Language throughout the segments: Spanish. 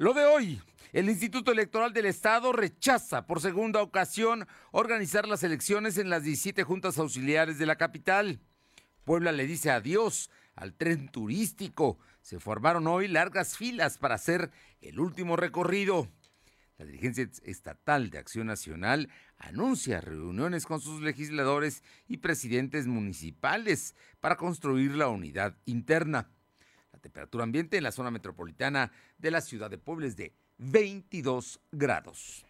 Lo de hoy, el Instituto Electoral del Estado rechaza por segunda ocasión organizar las elecciones en las 17 juntas auxiliares de la capital. Puebla le dice adiós al tren turístico. Se formaron hoy largas filas para hacer el último recorrido. La dirigencia estatal de Acción Nacional anuncia reuniones con sus legisladores y presidentes municipales para construir la unidad interna. Temperatura ambiente en la zona metropolitana de la ciudad de Puebla es de 22 grados.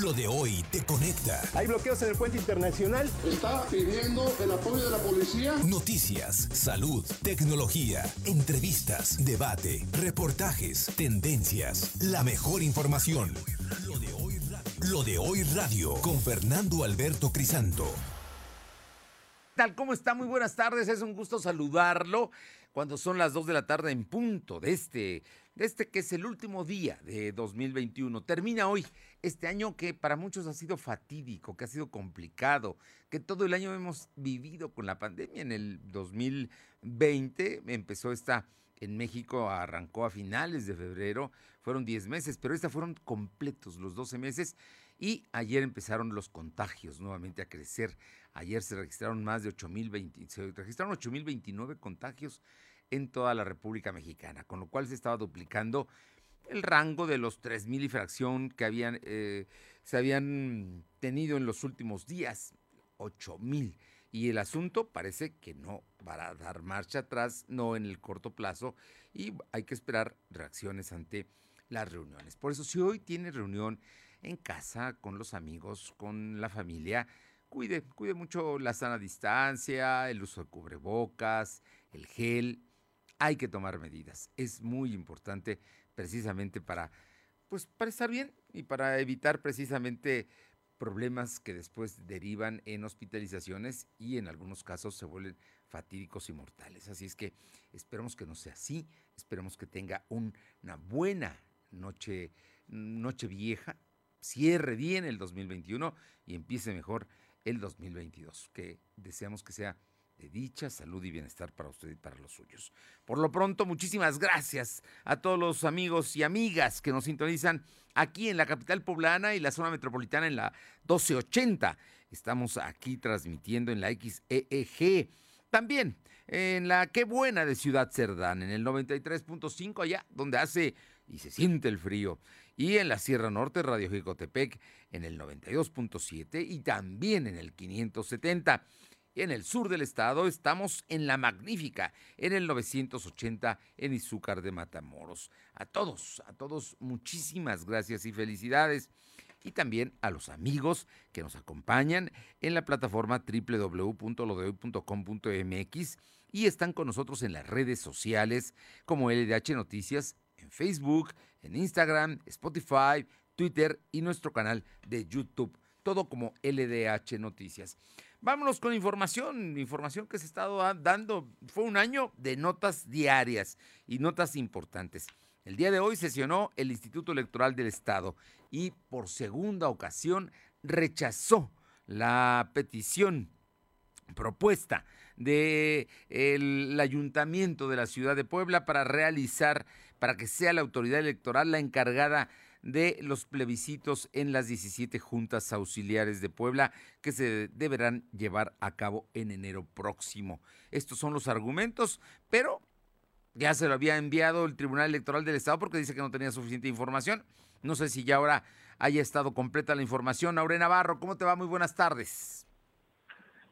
Lo de hoy te conecta. Hay bloqueos en el puente internacional. Está pidiendo el apoyo de la policía. Noticias, salud, tecnología, entrevistas, debate, reportajes, tendencias, la mejor información. Lo de hoy, Lo de hoy radio con Fernando Alberto Crisanto. Tal como está? Muy buenas tardes, es un gusto saludarlo cuando son las 2 de la tarde en punto de este de este que es el último día de 2021. Termina hoy este año que para muchos ha sido fatídico, que ha sido complicado, que todo el año hemos vivido con la pandemia. En el 2020 empezó esta en México, arrancó a finales de febrero, fueron 10 meses, pero esta fueron completos los 12 meses y ayer empezaron los contagios nuevamente a crecer. Ayer se registraron más de 8.020, se registraron 8.029 contagios en toda la República Mexicana, con lo cual se estaba duplicando el rango de los 3.000 y fracción que habían, eh, se habían tenido en los últimos días, 8.000. Y el asunto parece que no va a dar marcha atrás, no en el corto plazo, y hay que esperar reacciones ante las reuniones. Por eso, si hoy tiene reunión en casa, con los amigos, con la familia, cuide, cuide mucho la sana distancia, el uso de cubrebocas, el gel, hay que tomar medidas. Es muy importante precisamente para, pues, para estar bien y para evitar precisamente problemas que después derivan en hospitalizaciones y en algunos casos se vuelven fatídicos y mortales. Así es que esperemos que no sea así, esperemos que tenga una buena noche, noche vieja, cierre bien el 2021 y empiece mejor el 2022, que deseamos que sea de dicha, salud y bienestar para usted y para los suyos. Por lo pronto, muchísimas gracias a todos los amigos y amigas que nos sintonizan aquí en la capital poblana y la zona metropolitana en la 1280. Estamos aquí transmitiendo en la XEEG. También en la Qué Buena de Ciudad Cerdán, en el 93.5 allá, donde hace y se siente el frío. Y en la Sierra Norte, Radio Jicotepec, en el 92.7 y también en el 570 en el sur del estado estamos en La Magnífica, en el 980 en Izúcar de Matamoros. A todos, a todos, muchísimas gracias y felicidades. Y también a los amigos que nos acompañan en la plataforma www.lodehoy.com.mx y están con nosotros en las redes sociales como LDH Noticias en Facebook, en Instagram, Spotify, Twitter y nuestro canal de YouTube. Todo como LDH Noticias. Vámonos con información, información que se ha estado dando. Fue un año de notas diarias y notas importantes. El día de hoy sesionó el Instituto Electoral del Estado y por segunda ocasión rechazó la petición propuesta del ayuntamiento de la ciudad de Puebla para realizar, para que sea la autoridad electoral la encargada de los plebiscitos en las 17 juntas auxiliares de Puebla que se deberán llevar a cabo en enero próximo. Estos son los argumentos, pero ya se lo había enviado el Tribunal Electoral del Estado porque dice que no tenía suficiente información. No sé si ya ahora haya estado completa la información. Aure Navarro, ¿cómo te va? Muy buenas tardes.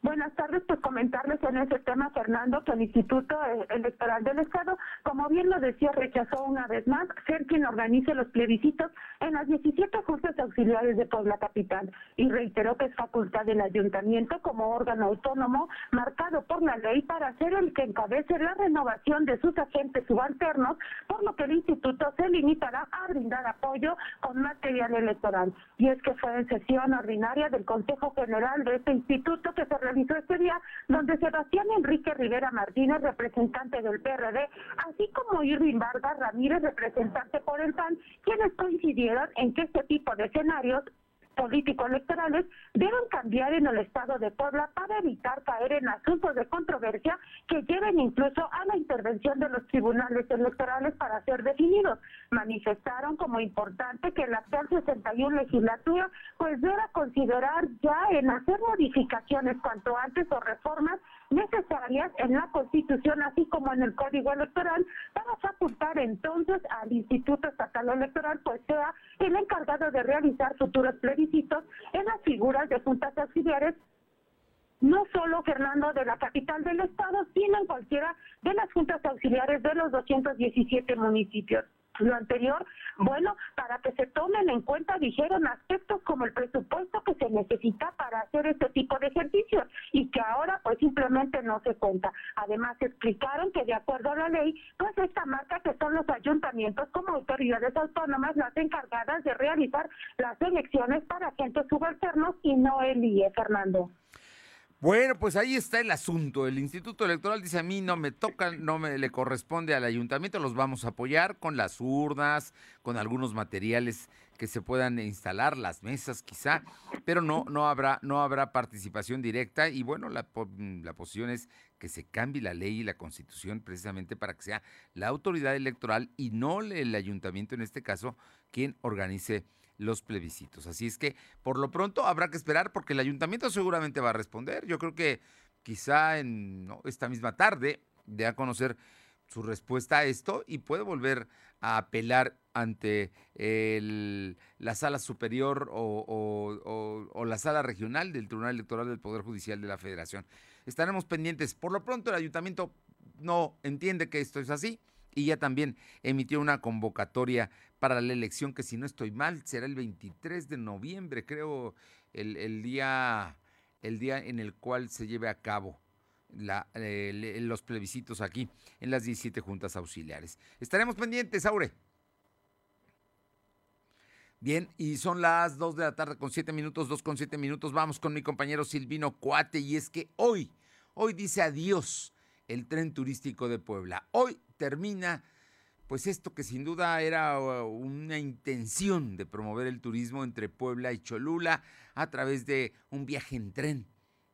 Buenas tardes, pues comentarles en ese tema, Fernando, que el Instituto Electoral del Estado, como bien lo decía, rechazó una vez más ser quien organice los plebiscitos en las 17 juntas auxiliares de Puebla Capital y reiteró que es facultad del ayuntamiento como órgano autónomo marcado por la ley para ser el que encabece la renovación de sus agentes subalternos, por lo que el instituto se limitará a brindar apoyo con material electoral. Y es que fue en sesión ordinaria del Consejo General de este instituto que se realizó este día, donde Sebastián Enrique Rivera Martínez, representante del PRD, así como Irving Vargas Ramírez, representante por el PAN, quienes coincidieron en que este tipo de escenarios políticos electorales deben cambiar en el estado de Puebla para evitar caer en asuntos de controversia que lleven incluso a la intervención de los tribunales electorales para ser definidos. manifestaron como importante que la actual 61 legislatura pues deba considerar ya en hacer modificaciones cuanto antes o reformas necesarias en la Constitución, así como en el Código Electoral, para facultar entonces al Instituto Estatal Electoral, pues sea el encargado de realizar futuros plebiscitos en las figuras de juntas auxiliares no solo Fernando de la capital del estado, sino en cualquiera de las juntas auxiliares de los 217 municipios lo anterior, bueno, para que se tomen en cuenta, dijeron, aspectos como el presupuesto que se necesita para hacer este tipo de ejercicios y que ahora pues simplemente no se cuenta. Además explicaron que de acuerdo a la ley, pues esta marca que son los ayuntamientos como autoridades autónomas las encargadas de realizar las elecciones para agentes subalternos y no el IE, Fernando. Bueno, pues ahí está el asunto. El Instituto Electoral dice a mí no me toca, no me le corresponde al ayuntamiento, los vamos a apoyar con las urnas, con algunos materiales que se puedan instalar, las mesas quizá, pero no, no habrá, no habrá participación directa y bueno, la, la posición es que se cambie la ley y la constitución precisamente para que sea la autoridad electoral y no el ayuntamiento en este caso quien organice los plebiscitos. Así es que por lo pronto habrá que esperar porque el ayuntamiento seguramente va a responder. Yo creo que quizá en esta misma tarde dé a conocer su respuesta a esto y puede volver a apelar ante la sala superior o, la sala regional del Tribunal Electoral del Poder Judicial de la Federación. Estaremos pendientes. Por lo pronto el ayuntamiento no entiende que esto es así y ya también emitió una convocatoria para la elección que si no estoy mal será el 23 de noviembre, creo, el, día, el día en el cual se lleve a cabo los plebiscitos aquí en las 17 juntas auxiliares. Estaremos pendientes, Aure. Bien, y son las 2 de la tarde con 7 minutos, 2 con 7 minutos. Vamos con mi compañero Silvino Cuate y es que hoy, hoy dice adiós el tren turístico de Puebla. Hoy termina pues esto que sin duda era uh, una intención de promover el turismo entre Puebla y Cholula a través de un viaje en tren.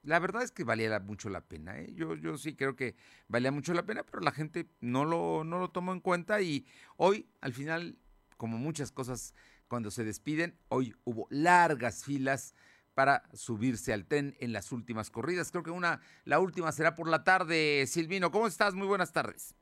La verdad es que valía mucho la pena, ¿eh? yo, yo sí creo que valía mucho la pena, pero la gente no lo, no lo tomó en cuenta y hoy, al final, como muchas cosas cuando se despiden, hoy hubo largas filas para subirse al tren en las últimas corridas. Creo que una, la última será por la tarde. Silvino, ¿cómo estás? Muy buenas tardes.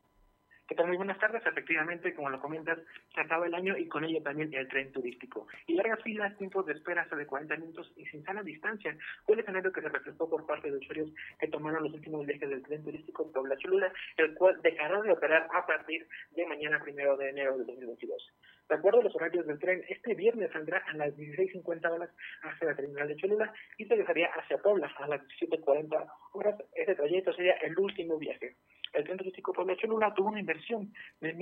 ¿Qué tal? Muy buenas tardes. Efectivamente, como lo comentas, se acaba el año y con ello también el tren turístico. Y largas filas, tiempos de espera hasta de 40 minutos y sin sana distancia. Fue el escenario que se reflejó por parte de usuarios que tomaron los últimos viajes del tren turístico Puebla Cholula, el cual dejará de operar a partir de mañana primero de enero de 2022. De acuerdo a los horarios del tren, este viernes saldrá a las 16.50 horas hacia la terminal de Cholula y se dejaría hacia Puebla a las 17.40 horas. Este trayecto sería el último viaje el Centro Turístico Puebla Cholula tuvo una inversión de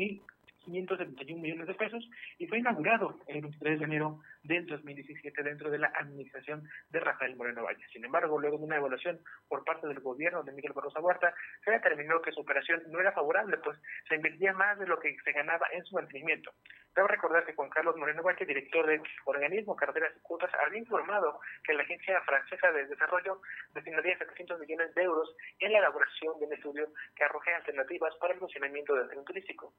1.571 millones de pesos y fue inaugurado el 23 de enero del 2017 dentro de la administración de Rafael Moreno Valle. Sin embargo, luego de una evaluación por parte del gobierno de Miguel Barroso Huerta, se determinó que su operación no era favorable, pues se invertía más de lo que se ganaba en su mantenimiento. Cabe recordar que Juan Carlos Moreno Valle, director del organismo Carreteras y Cuotas, había informado que la Agencia Francesa de Desarrollo destinaría 700 millones de euros en la elaboración de un estudio que arroje alternativas para el funcionamiento del tren turístico.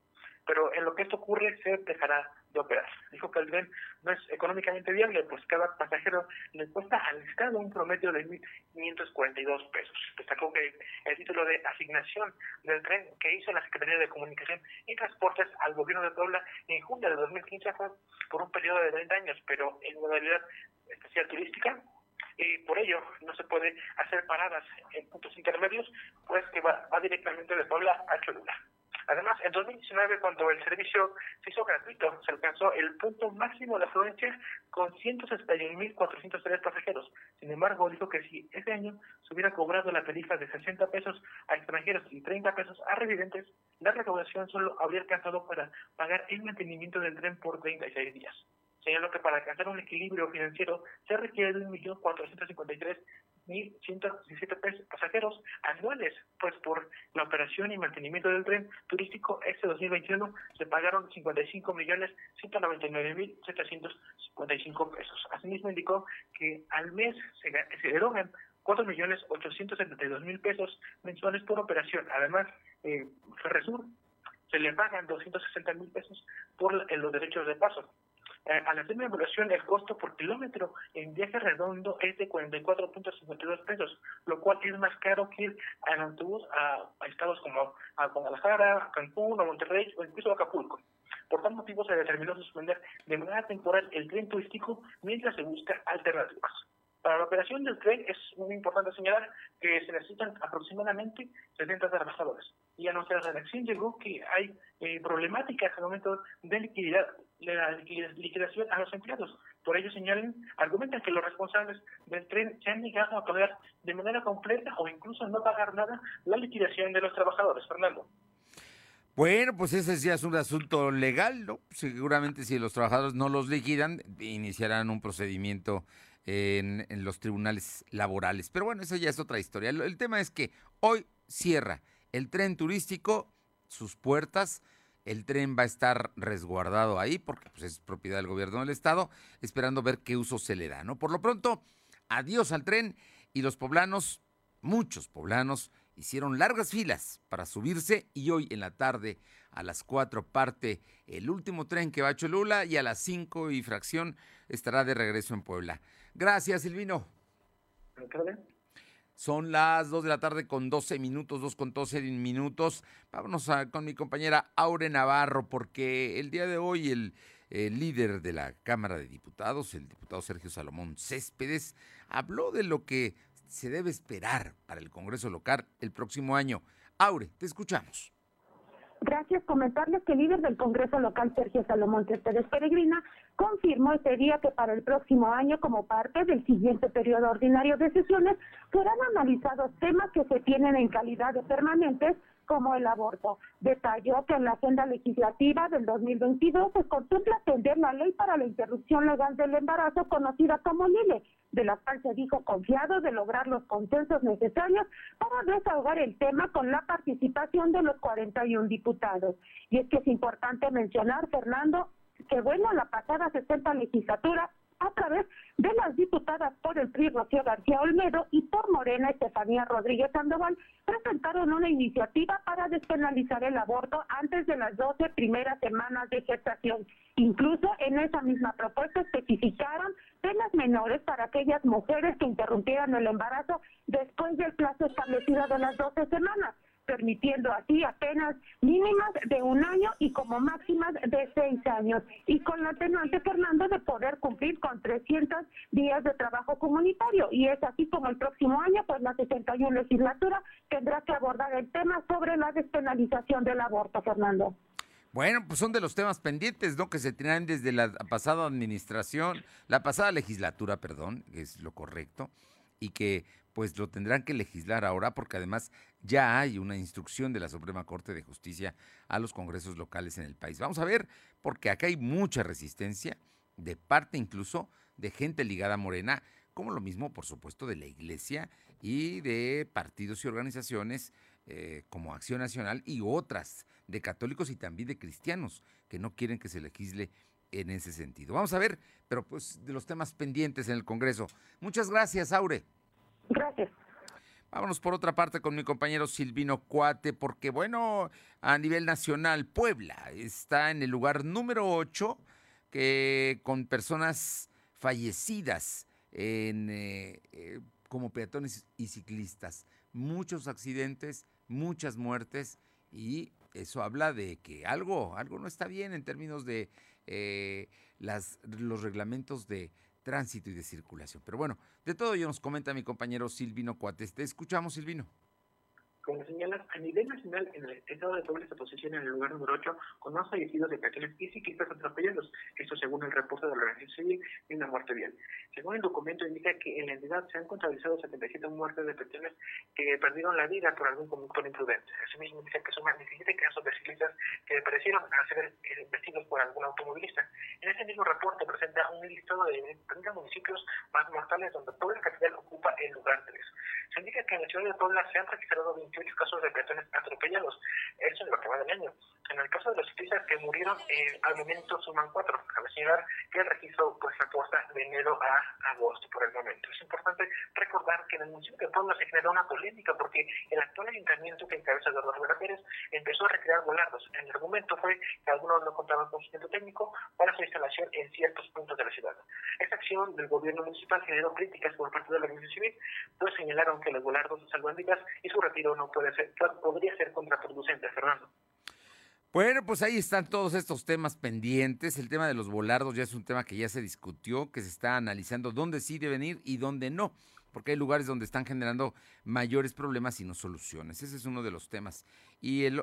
Pero en lo que esto ocurre, se dejará de operar. Dijo que el tren no es económicamente viable, pues cada pasajero le cuesta al Estado un promedio de 1.542 pesos. Destacó que el título de asignación del tren que hizo la Secretaría de Comunicación y Transportes al gobierno de Puebla en junio de 2015 fue por un periodo de 30 años, pero en modalidad especial turística y por ello no se puede hacer paradas en puntos intermedios, pues que va, va directamente de Puebla a Cholula. Además, en 2019, cuando el servicio se hizo gratuito, se alcanzó el punto máximo de afluencia con 161.403 pasajeros. Sin embargo, dijo que si ese año se hubiera cobrado la tarifa de 60 pesos a extranjeros y 30 pesos a residentes, la recaudación solo habría alcanzado para pagar el mantenimiento del tren por 36 días. Señaló que para alcanzar un equilibrio financiero se requiere de 1.453 1.117 pasajeros anuales, pues por la operación y mantenimiento del tren turístico este 2021 se pagaron 55 millones 199 mil 755 pesos. Asimismo indicó que al mes se, se erogan 4 millones 872 mil pesos mensuales por operación. Además, eh, Ferresur se le pagan 260 mil pesos por los derechos de paso. Al hacer una evaluación, el costo por kilómetro en viaje redondo es de 44.52 pesos, lo cual es más caro que ir en autobús a, estados como a Guadalajara, a Cancún, a Monterrey o incluso a Acapulco. Por tal motivo se determinó suspender de manera temporal el tren turístico mientras se busca alternativas. Para la operación del tren es muy importante señalar que se necesitan aproximadamente 70 trabajadores. Y a nuestra redacción llegó que hay eh, problemáticas al momento de liquididad, la liquidación a los empleados. Por ello señalan, argumentan que los responsables del tren se han negado a pagar de manera completa o incluso no pagar nada la liquidación de los trabajadores. Fernando. Bueno, pues ese ya es un asunto legal, ¿no? Seguramente si los trabajadores no los liquidan, iniciarán un procedimiento en, los tribunales laborales. Pero bueno, eso ya es otra historia. El, tema es que hoy cierra el tren turístico sus puertas. El tren va a estar resguardado ahí porque pues, es propiedad del gobierno del estado, esperando ver qué uso se le da, ¿no? Por lo pronto, adiós al tren y los poblanos, muchos poblanos, hicieron largas filas para subirse y hoy en la tarde a las 4 parte el último tren que va a Cholula y a las 5 y fracción estará de regreso en Puebla. Gracias, Silvino. Son las 2 de la tarde con 12 minutos, 2 con 12 minutos. Vámonos con mi compañera Aure Navarro, porque el día de hoy el, el, líder de la Cámara de Diputados, el diputado Sergio Salomón Céspedes, habló de lo que se debe esperar para el Congreso local el próximo año. Aure, te escuchamos. Gracias. Comentarles que el líder del Congreso local, Sergio Salomón Céspedes Peregrina, confirmó este día que para el próximo año, como parte del siguiente periodo ordinario de sesiones, serán analizados temas que se tienen en calidad de permanentes como el aborto. Detalló que en la agenda legislativa del 2022 se contempla atender la ley para la interrupción legal del embarazo conocida como LILE, de la cual se dijo confiado de lograr los consensos necesarios para desahogar el tema con la participación de los 41 diputados. Y es que es importante mencionar, Fernando, que bueno, la pasada 60 legislatura a través de las diputadas por el PRI Rocío García Olmedo y por Morena Estefanía Rodríguez Sandoval presentaron una iniciativa para despenalizar el aborto antes de las 12 primeras semanas de gestación. Incluso en esa misma propuesta especificaron penas menores para aquellas mujeres que interrumpieran el embarazo después del plazo establecido de las 12 semanas permitiendo así apenas mínimas de un año y como máximas de seis años. Y con la atenuante, Fernando, de poder cumplir con 300 días de trabajo comunitario. Y es así como el próximo año, pues la 61 legislatura tendrá que abordar el tema sobre la despenalización del aborto, Fernando. Bueno, pues son de los temas pendientes, ¿no? Que se traen desde la pasada administración, la pasada legislatura, perdón, es lo correcto, y que pues lo tendrán que legislar ahora porque además ya hay una instrucción de la Suprema Corte de Justicia a los congresos locales en el país. Vamos a ver, porque acá hay mucha resistencia de parte incluso de gente ligada a Morena, como lo mismo, por supuesto, de la Iglesia y de partidos y organizaciones eh, como Acción Nacional y otras, de católicos y también de cristianos, que no quieren que se legisle en ese sentido. Vamos a ver, pero pues de los temas pendientes en el Congreso. Muchas gracias, Aure. Gracias. Vámonos por otra parte con mi compañero Silvino Cuate, porque bueno, a nivel nacional, Puebla está en el lugar número 8 que, con personas fallecidas eh, eh, como peatones y ciclistas. Muchos accidentes, muchas muertes y eso habla de que algo, algo no está bien en términos de eh, los reglamentos de tránsito y de circulación. Pero bueno, de todo ello nos comenta mi compañero Silvino Cuates. Te escuchamos, Silvino. Como señalas, a nivel nacional, en el estado de Puebla se posiciona en el lugar número 8 con más fallecidos de peatones y ciclistas atropellados. Esto según el reporte de la Organización Civil y una muerte vial. Según el documento indica que en la entidad se han contabilizado 77 muertes de peatones que perdieron la vida por algún conductor imprudente. Asimismo dice que más 17 casos de ciclistas que perecieron al ser vestidos por alguna automovilista. En ese mismo reporte presenta un listado de 30 municipios más mortales donde Puebla Capital ocupa el lugar 3. Se indica que en la ciudad de Puebla se han registrado 28 casos de peatones atropellados, eso en lo que va del año. En el caso de los ciclistas que murieron, eh, al momento suman cuatro. Cabe señalar que el registro pues reporta de enero a agosto por el momento. Es importante recordar que en el municipio de Puebla se generó una polémica porque el actual ayuntamiento que encabeza Eduardo Rivera Pérez empezó a recrear volardos. El argumento fue que algunos no contaban con sustento técnico para su instalación en ciertos puntos de la ciudad. Esta acción del gobierno municipal generó críticas por parte de la organización civil, pues señalaron que los volardos son albóndigas y su retiro no puede ser, podría ser contraproducente, Fernando. Bueno, pues ahí están todos estos temas pendientes. El tema de los volardos ya es un tema que ya se discutió, que se está analizando dónde sí deben ir y dónde no, porque hay lugares donde están generando mayores problemas y no soluciones. Ese es uno de los temas. Y el,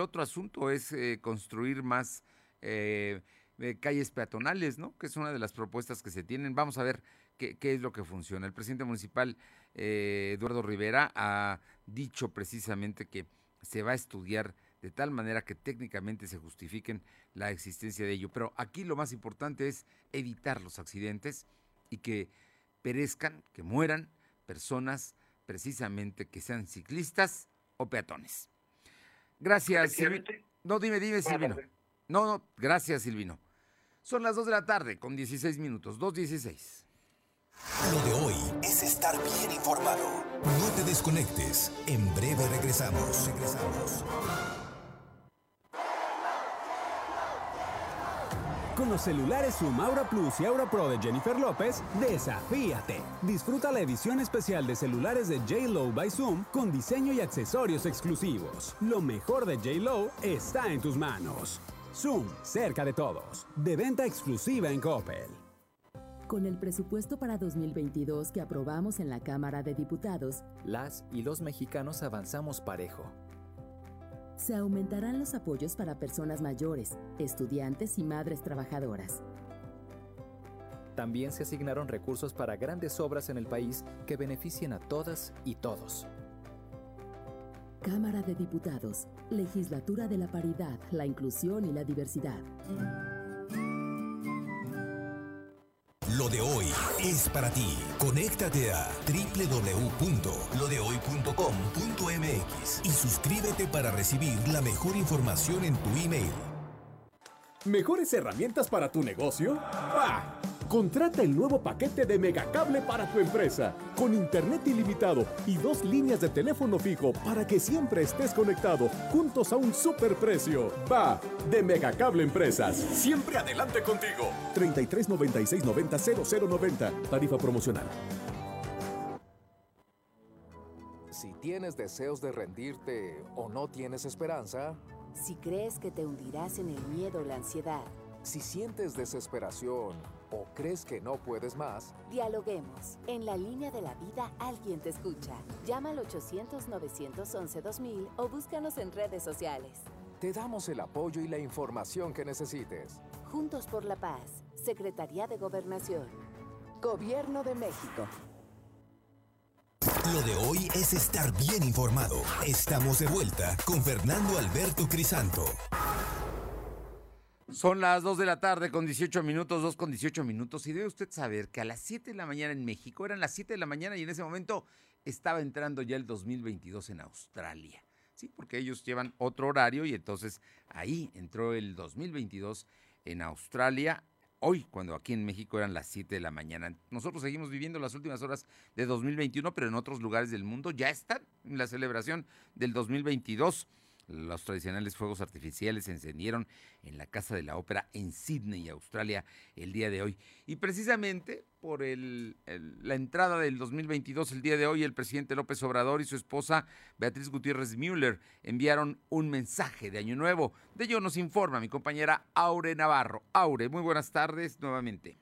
otro asunto es eh, construir más eh, eh, calles peatonales, ¿no? Que es una de las propuestas que se tienen. Vamos a ver qué es lo que funciona. El presidente municipal, Eduardo Rivera, ha dicho precisamente que se va a estudiar de tal manera que técnicamente se justifiquen la existencia de ello. Pero aquí lo más importante es evitar los accidentes y que perezcan, que mueran personas precisamente que sean ciclistas o peatones. Gracias, Silvino. No, dime, dime, Silvino. No, no, gracias, Silvino. Son las 2 de la tarde con 16 minutos, 2.16. Lo de hoy es estar bien informado. No te desconectes. En breve regresamos. Regresamos. Con los celulares Zoom Aura Plus y Aura Pro de Jennifer López, desafíate. Disfruta la edición especial de celulares de J-Lo by Zoom con diseño y accesorios exclusivos. Lo mejor de J-Lo está en tus manos. Zoom, cerca de todos. De venta exclusiva en Coppel. Con el presupuesto para 2022 que aprobamos en la Cámara de Diputados, las y los mexicanos avanzamos parejo se aumentarán los apoyos para personas mayores, estudiantes y madres trabajadoras. También se asignaron recursos para grandes obras en el país que beneficien a todas y todos. Cámara de Diputados, Legislatura de la Paridad, la Inclusión y la Diversidad. Lo de hoy es para ti. Conéctate a www.lodehoy.com.mx y suscríbete para recibir la mejor información en tu email. ¿Mejores herramientas para tu negocio? ¡Ah! Contrata el nuevo paquete de Megacable para tu empresa, con internet ilimitado y dos líneas de teléfono fijo para que siempre estés conectado, juntos a un superprecio. Va, de Megacable Empresas. Siempre adelante contigo. 33 96 90 0090. Tarifa promocional. Si tienes deseos de rendirte o no tienes esperanza. Si crees que te hundirás en el miedo o la ansiedad. Si sientes desesperación o crees que no puedes más, dialoguemos. En la línea de la vida alguien te escucha. Llama al 800-911-2000 o búscanos en redes sociales. Te damos el apoyo y la información que necesites. Juntos por la Paz, Secretaría de Gobernación. Gobierno de México. Lo de hoy es estar bien informado. Estamos de vuelta con Fernando Alberto Crisanto. Son las 2 de la tarde con 18 minutos, 2 con 18 minutos. Y debe usted saber que a las 7 de la mañana en México, eran las 7 de la mañana y en ese momento estaba entrando ya el 2022 en Australia. Sí, porque ellos llevan otro horario y entonces ahí entró el 2022 en Australia. Hoy, cuando aquí en México eran las 7 de la mañana. Nosotros seguimos viviendo las últimas horas de 2021, pero en otros lugares del mundo ya están en la celebración del 2022. Los tradicionales fuegos artificiales se encendieron en la Casa de la Ópera en Sydney, Australia, el día de hoy. Y precisamente por la entrada del 2022, el día de hoy, el presidente López Obrador y su esposa Beatriz Gutiérrez Müller enviaron un mensaje de Año Nuevo. De ello nos informa mi compañera Aure Navarro. Aure, muy buenas tardes nuevamente.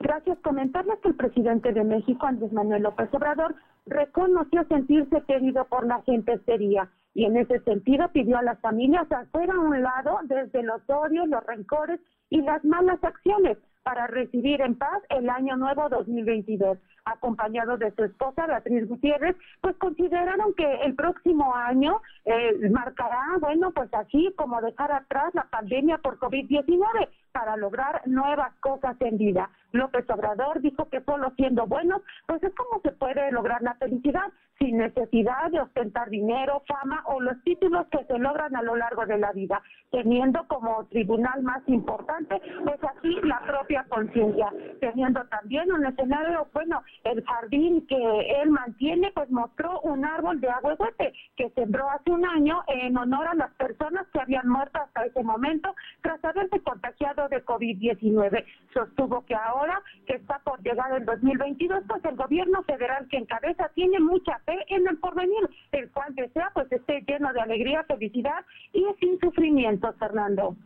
Gracias. Comentarles que el presidente de México, Andrés Manuel López Obrador, reconoció sentirse querido por la gente sería y en ese sentido pidió a las familias hacer a un lado desde los odios, los rencores y las malas acciones para recibir en paz el año nuevo 2022 acompañado de su esposa Beatriz Gutiérrez, pues consideraron que el próximo año eh, marcará, bueno, pues así como dejar atrás la pandemia por COVID-19 para lograr nuevas cosas en vida. López Obrador dijo que solo siendo buenos, pues es como se puede lograr la felicidad sin necesidad de ostentar dinero, fama o los títulos que se logran a lo largo de la vida, teniendo como tribunal más importante, pues así la propia conciencia, teniendo también un escenario, bueno, el jardín que él mantiene, pues mostró un árbol de agüehuete que sembró hace un año en honor a las personas que habían muerto hasta ese momento tras haberse contagiado de COVID-19. Sostuvo que ahora que está por llegar el 2022, pues el gobierno federal que encabeza tiene mucha fe en el porvenir, el cual desea pues esté lleno de alegría, felicidad y sin sufrimiento, Fernando.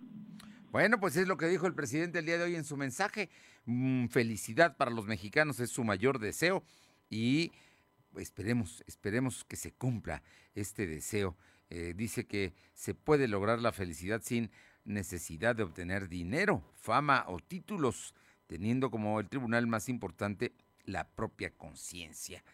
Bueno, pues es lo que dijo el presidente el día de hoy en su mensaje. Mm, felicidad para los mexicanos es su mayor deseo y esperemos, esperemos que se cumpla este deseo. Eh, dice que se puede lograr la felicidad sin necesidad de obtener dinero, fama o títulos, teniendo como el tribunal más importante la propia conciencia.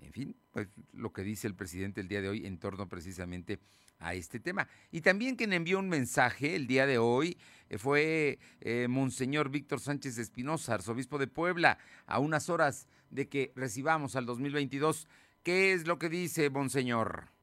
En fin, pues lo que dice el presidente el día de hoy en torno precisamente a este tema. Y también quien envió un mensaje el día de hoy eh, fue eh, Monseñor Víctor Sánchez Espinosa, arzobispo de Puebla, a unas horas de que recibamos al 2022. ¿Qué es lo que dice Monseñor?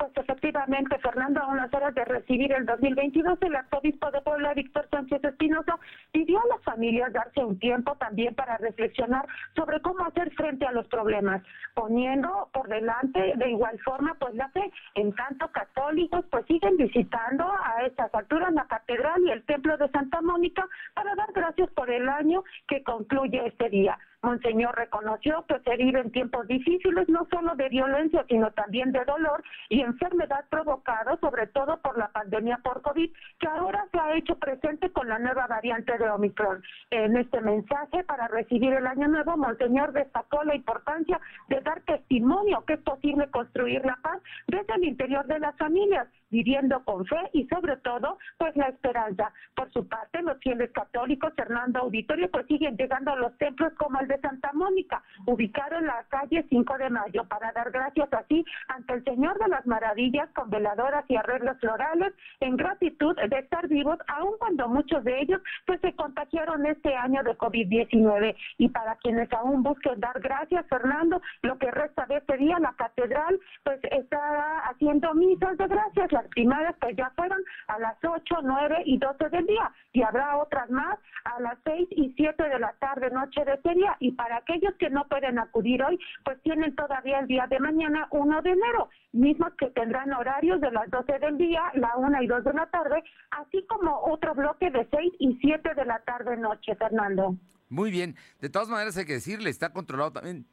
Pues efectivamente, Fernando, a unas horas de recibir el 2022, el arzobispo de Puebla, Víctor Sánchez Espinosa, pidió a las familias darse un tiempo también para reflexionar sobre cómo hacer frente a los problemas, poniendo por delante de igual forma pues la fe. En tanto, católicos pues siguen visitando a estas alturas la catedral y el templo de Santa Mónica para dar gracias por el año que concluye este día. Monseñor reconoció que se vive en tiempos difíciles, no solo de violencia, sino también de dolor y enfermedad provocado sobre todo por la pandemia por COVID, que ahora se ha hecho presente con la nueva variante de Omicron. En este mensaje para recibir el año nuevo, Monseñor destacó la importancia de dar testimonio que es posible construir la paz desde el interior de las familias viviendo con fe y sobre todo pues la esperanza. Por su parte, los fieles católicos, Hernando Auditorio, pues siguen llegando a los templos como el de Santa Mónica, ubicado en la calle 5 de Mayo, para dar gracias así ante el Señor de las Maravillas con veladoras y arreglos florales en gratitud de estar vivos, aun cuando muchos de ellos pues se contagiaron este año de COVID-19. Y para quienes aún busquen dar gracias, Fernando, lo que resta de este día, la catedral pues está haciendo misas de gracias primarias pues ya fueron a las 8, 9 y 12 del día y habrá otras más a las 6 y 7 de la tarde, noche de ese día. Y para aquellos que no pueden acudir hoy, pues tienen todavía el día de mañana, 1 de enero, mismos que tendrán horarios de las 12 del día, la 1 y 2 de la tarde, así como otro bloque de 6 y 7 de la tarde, noche, Fernando. Muy bien. De todas maneras hay que decirle, está controlado también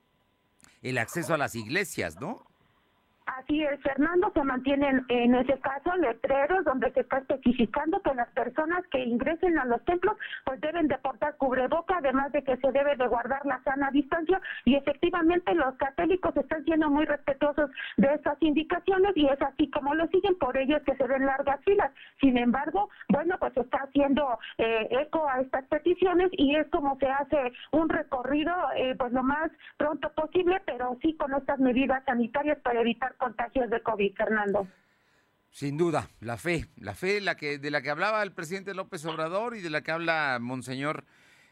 el acceso a las iglesias, ¿no? Así es, Fernando, se mantienen en ese caso letreros donde se está especificando que las personas que ingresen a los templos pues deben de portar cubreboca, además de que se debe de guardar la sana distancia y efectivamente los católicos están siendo muy respetuosos de esas indicaciones y es así como lo siguen, por ello es que se ven largas filas. Sin embargo, bueno, pues está haciendo eh, eco a estas peticiones y es como se hace un recorrido eh, pues lo más pronto posible, pero sí con estas medidas sanitarias para evitar contagios de COVID, Fernando. Sin duda, la fe, la fe la que, de la que hablaba el presidente López Obrador y de la que habla Monseñor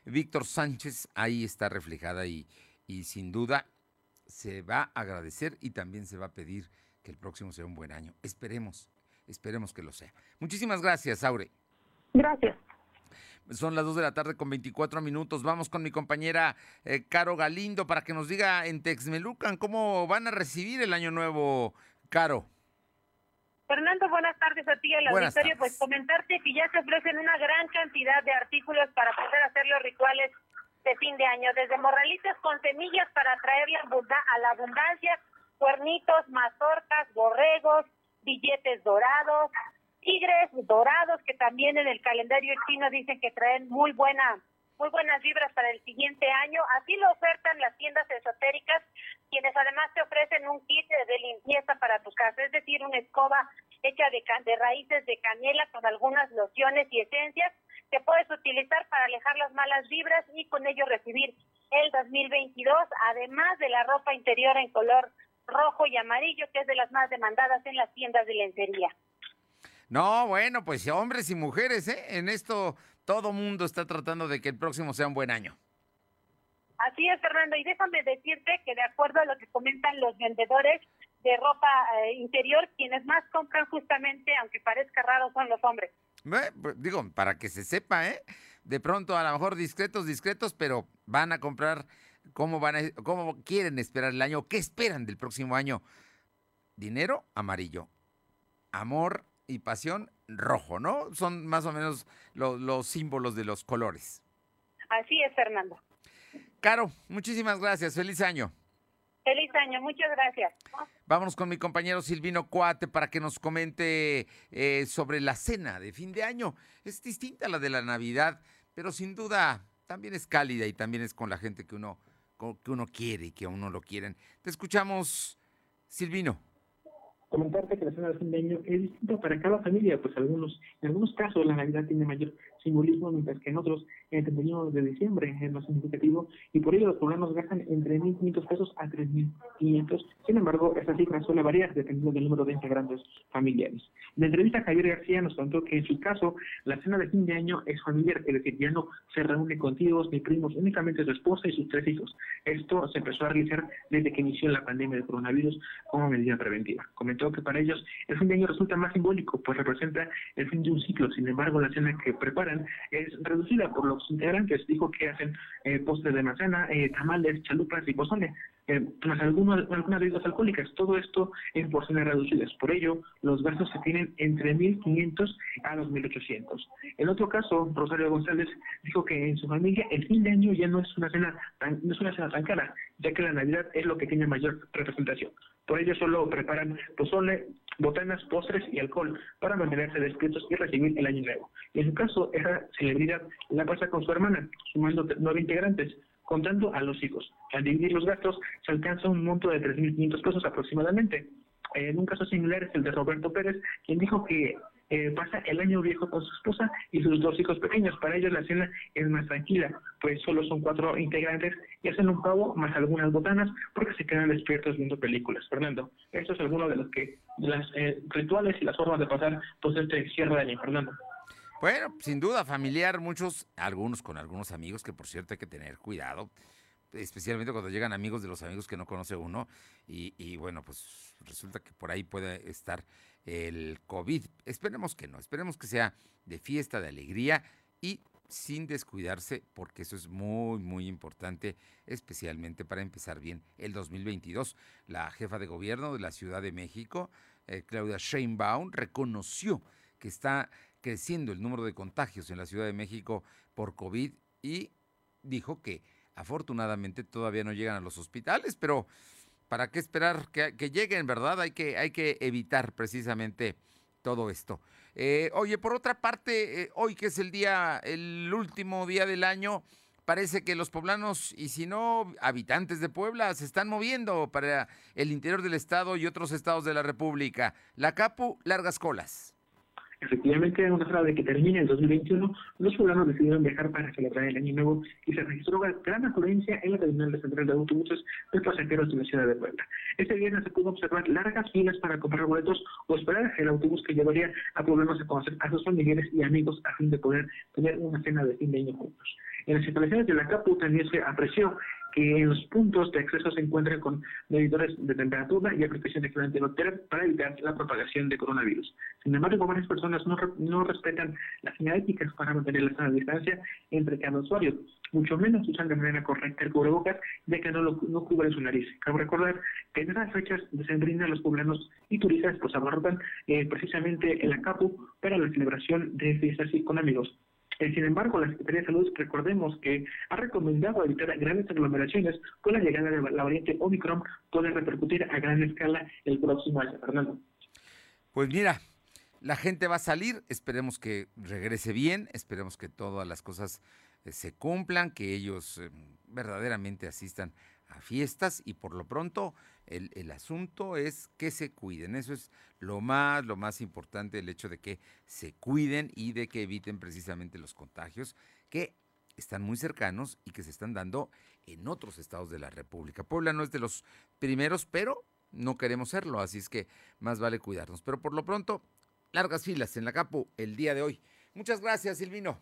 Víctor Sánchez, ahí está reflejada y, y sin duda se va a agradecer y también se va a pedir que el próximo sea un buen año. Esperemos, esperemos que lo sea. Muchísimas gracias, Aure. Gracias. Son las 2 de la tarde con 24 minutos. Vamos con mi compañera eh, Caro Galindo para que nos diga en Texmelucan cómo van a recibir el año nuevo, Caro. Fernando, buenas tardes a ti al auditorio. Pues comentarte que ya se ofrecen una gran cantidad de artículos para poder hacer los rituales de fin de año, desde morralitos con semillas para atraer a la abundancia, cuernitos, mazorcas, borregos, billetes dorados, tigres dorados que también en el calendario chino dicen que traen muy buena muy buenas vibras para el siguiente año. Así lo ofertan las tiendas esotéricas, quienes además te ofrecen un kit de limpieza para tu casa, es decir, una escoba hecha de, de raíces de canela con algunas lociones y esencias que puedes utilizar para alejar las malas vibras y con ello recibir el 2022, además de la ropa interior en color rojo y amarillo, que es de las más demandadas en las tiendas de lencería. No, bueno, pues hombres y mujeres, ¿eh? En esto todo mundo está tratando de que el próximo sea un buen año. Así es, Fernando, y déjame decirte que de acuerdo a lo que comentan los vendedores de ropa eh, interior, quienes más compran justamente, aunque parezca raro, son los hombres. Pues, digo, para que se sepa, ¿eh? De pronto, a lo mejor discretos, discretos, pero van a comprar cómo van a, cómo quieren esperar el año, qué esperan del próximo año. Dinero amarillo, amor y pasión rojo, ¿no? Son más o menos los símbolos de los colores. Así es, Fernando. Caro, muchísimas gracias. Feliz año. Feliz año, muchas gracias. Vámonos con mi compañero Silvino Cuate para que nos comente eh, sobre la cena de fin de año. Es distinta a la de la Navidad, pero sin duda también es cálida y también es con la gente que uno, que uno quiere y que a uno lo quieren. Te escuchamos, Silvino comentarte que la cena de fin de año es distinta para cada familia, pues algunos, en algunos casos la Navidad tiene mayor simbolismo, mientras que en otros el 31 de diciembre es más significativo y por ello los poblanos gastan entre 1.500 pesos a 3.500. Sin embargo, esta cifra suele variar dependiendo del número de integrantes familiares. En la entrevista, Javier García nos contó que en su caso la cena de fin de año es familiar, es decir, ya no se reúne con tíos ni primos, únicamente su esposa y sus tres hijos. Esto se empezó a realizar desde que inició la pandemia del coronavirus como medida preventiva. Comentó que para ellos el fin de año resulta más simbólico, pues representa el fin de un ciclo. Sin embargo, la cena que preparan es reducida por los integrantes. Dijo que hacen eh, postres de manzana, eh, tamales, chalupas y pozole, eh, más algunas, algunas bebidas alcohólicas. Todo esto en porciones reducidas. Por ello, los gastos se tienen entre 1.500 a 2.800. En otro caso, Rosario González dijo que en su familia el fin de año ya no es una cena tan, no es una cena tan cara, ya que la Navidad es lo que tiene mayor representación. Por ello solo preparan pozole, botanas, postres y alcohol para mantenerse despiertos y recibir el año nuevo. Y en su caso, esa celebridad la pasa con su hermana, sumando nueve integrantes, contando a los hijos. Al dividir los gastos, se alcanza un monto de 3.500 pesos aproximadamente. En un caso similar es el de Roberto Pérez, quien dijo que eh, pasa el año viejo con su esposa y sus dos hijos pequeños. Para ellos la cena es más tranquila, pues solo son cuatro integrantes y hacen un pavo más algunas botanas porque se quedan despiertos viendo películas. Fernando, esto es alguno de los que las eh, rituales y las formas de pasar pues este cierre de año, Fernando. Bueno, sin duda familiar, muchos, algunos con algunos amigos que por cierto hay que tener cuidado especialmente cuando llegan amigos de los amigos que no conoce uno y, y, bueno, pues resulta que por ahí puede estar el COVID. Esperemos que no, esperemos que sea de fiesta, de alegría y sin descuidarse, porque eso es muy, muy importante, especialmente para empezar bien el 2022. La jefa de gobierno de la Ciudad de México, eh, Claudia Sheinbaum, reconoció que está creciendo el número de contagios en la Ciudad de México por COVID y dijo que afortunadamente todavía no llegan a los hospitales, pero ¿para qué esperar que, lleguen, verdad? Hay que, hay que evitar precisamente todo esto. Eh, oye, por otra parte, eh, hoy que es el día, el último día del año, parece que los poblanos, y si no, habitantes de Puebla, se están moviendo para el interior del estado y otros estados de la República. La Capu, largas colas. Efectivamente, en una de que termine el 2021, los poblanos decidieron viajar para celebrar el Año Nuevo y se registró gran afluencia en la terminal de central de autobuses de pasajeros de la ciudad de Puebla. Este viernes se pudo observar largas filas para comprar boletos o esperar el autobús que llevaría a poblanos a conocer a sus familiares y amigos a fin de poder tener una cena de fin de año juntos. En las instalaciones de la CAPU también se apreció que en los puntos de acceso se encuentren con medidores de temperatura y aplicación de gel antibacterial para evitar la propagación de coronavirus. Sin embargo, varias personas no, no respetan las señaléticas para mantener la sana distancia entre cada usuario, mucho menos usan de manera correcta el cubrebocas, ya que no, lo, no cubre su nariz. Cabe recordar que en esas fechas de los poblanos y turistas pues abarrotan eh, precisamente el ACAPU para la celebración de fiestas con amigos. Eh, sin embargo, la Secretaría de Salud, recordemos que ha recomendado evitar grandes aglomeraciones con la llegada de la variante Omicron, puede repercutir a gran escala el próximo año. Fernando. Pues mira, la gente va a salir, esperemos que regrese bien, esperemos que todas las cosas eh, se cumplan, que ellos eh, verdaderamente asistan a fiestas y por lo pronto el, asunto es que se cuiden. Eso es lo más, lo más importante, el hecho de que se cuiden y de que eviten precisamente los contagios que están muy cercanos y que se están dando en otros estados de la República. Puebla no es de los primeros, pero no queremos serlo, así es que más vale cuidarnos. Pero por lo pronto, largas filas en la Capo el día de hoy. Muchas gracias, Silvino.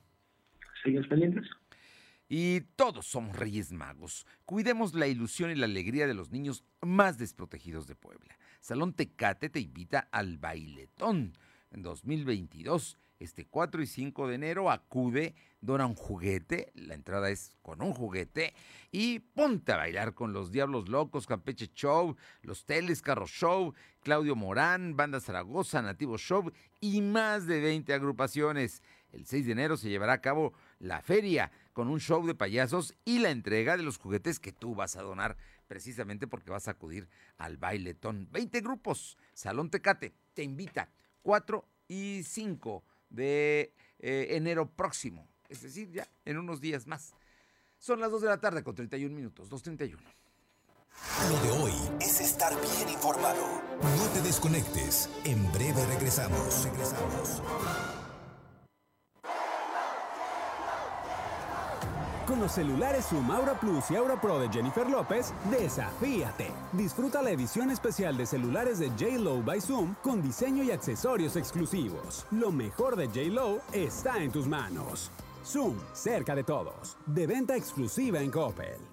Sigues pendientes. Y todos somos Reyes Magos. Cuidemos la ilusión y la alegría de los niños más desprotegidos de Puebla. Salón Tecate te invita al bailetón en 2022. Este 4 y 5 de enero acude, dona un juguete, la entrada es con un juguete, y ponte a bailar con los Diablos Locos, Campeche Show, los Teles, Carro Show, Claudio Morán, Banda Zaragoza, Nativo Show y más de 20 agrupaciones. El 6 de enero se llevará a cabo la feria con un show de payasos y la entrega de los juguetes que tú vas a donar precisamente porque vas a acudir al bailetón. 20 grupos, Salón Tecate, te invita 4 y 5 de eh, enero próximo, es decir, ya en unos días más. Son las 2 de la tarde con 31 minutos, 2.31. Lo de hoy es estar bien informado. No te desconectes. En breve regresamos. Regresamos. Con los celulares Zoom Aura Plus y Aura Pro de Jennifer López, desafíate. Disfruta la edición especial de celulares de J-Lo by Zoom con diseño y accesorios exclusivos. Lo mejor de J-Lo está en tus manos. Zoom, cerca de todos. De venta exclusiva en Coppel.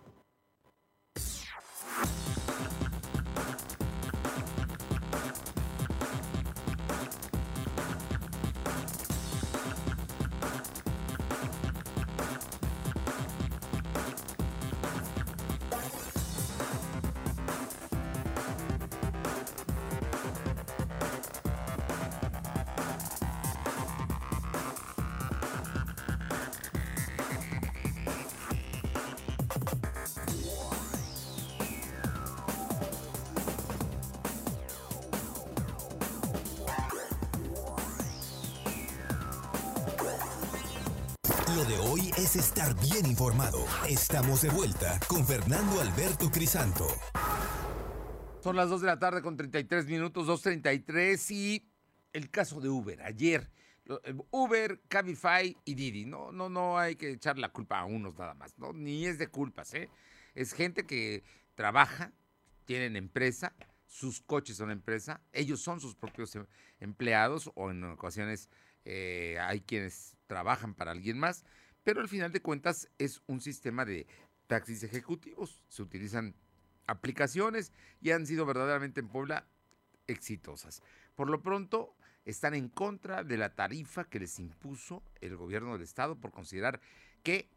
Bye. Lo de hoy es estar bien informado. Estamos de vuelta con Fernando Alberto Crisanto. Son las 2 de la tarde con 33 minutos, 2.33 y el caso de Uber. Ayer, eh, Uber, Cabify y Didi. No, no, no hay que echar la culpa a unos nada más. ¿no? Ni es de culpas, ¿eh? Es gente que trabaja, tienen empresa, sus coches son empresa, ellos son sus propios em, empleados o en ocasiones eh, hay quienes trabajan para alguien más, pero al final de cuentas es un sistema de taxis ejecutivos. Se utilizan aplicaciones y han sido verdaderamente en Puebla exitosas. Por lo pronto, están en contra de la tarifa que les impuso el gobierno del estado por considerar que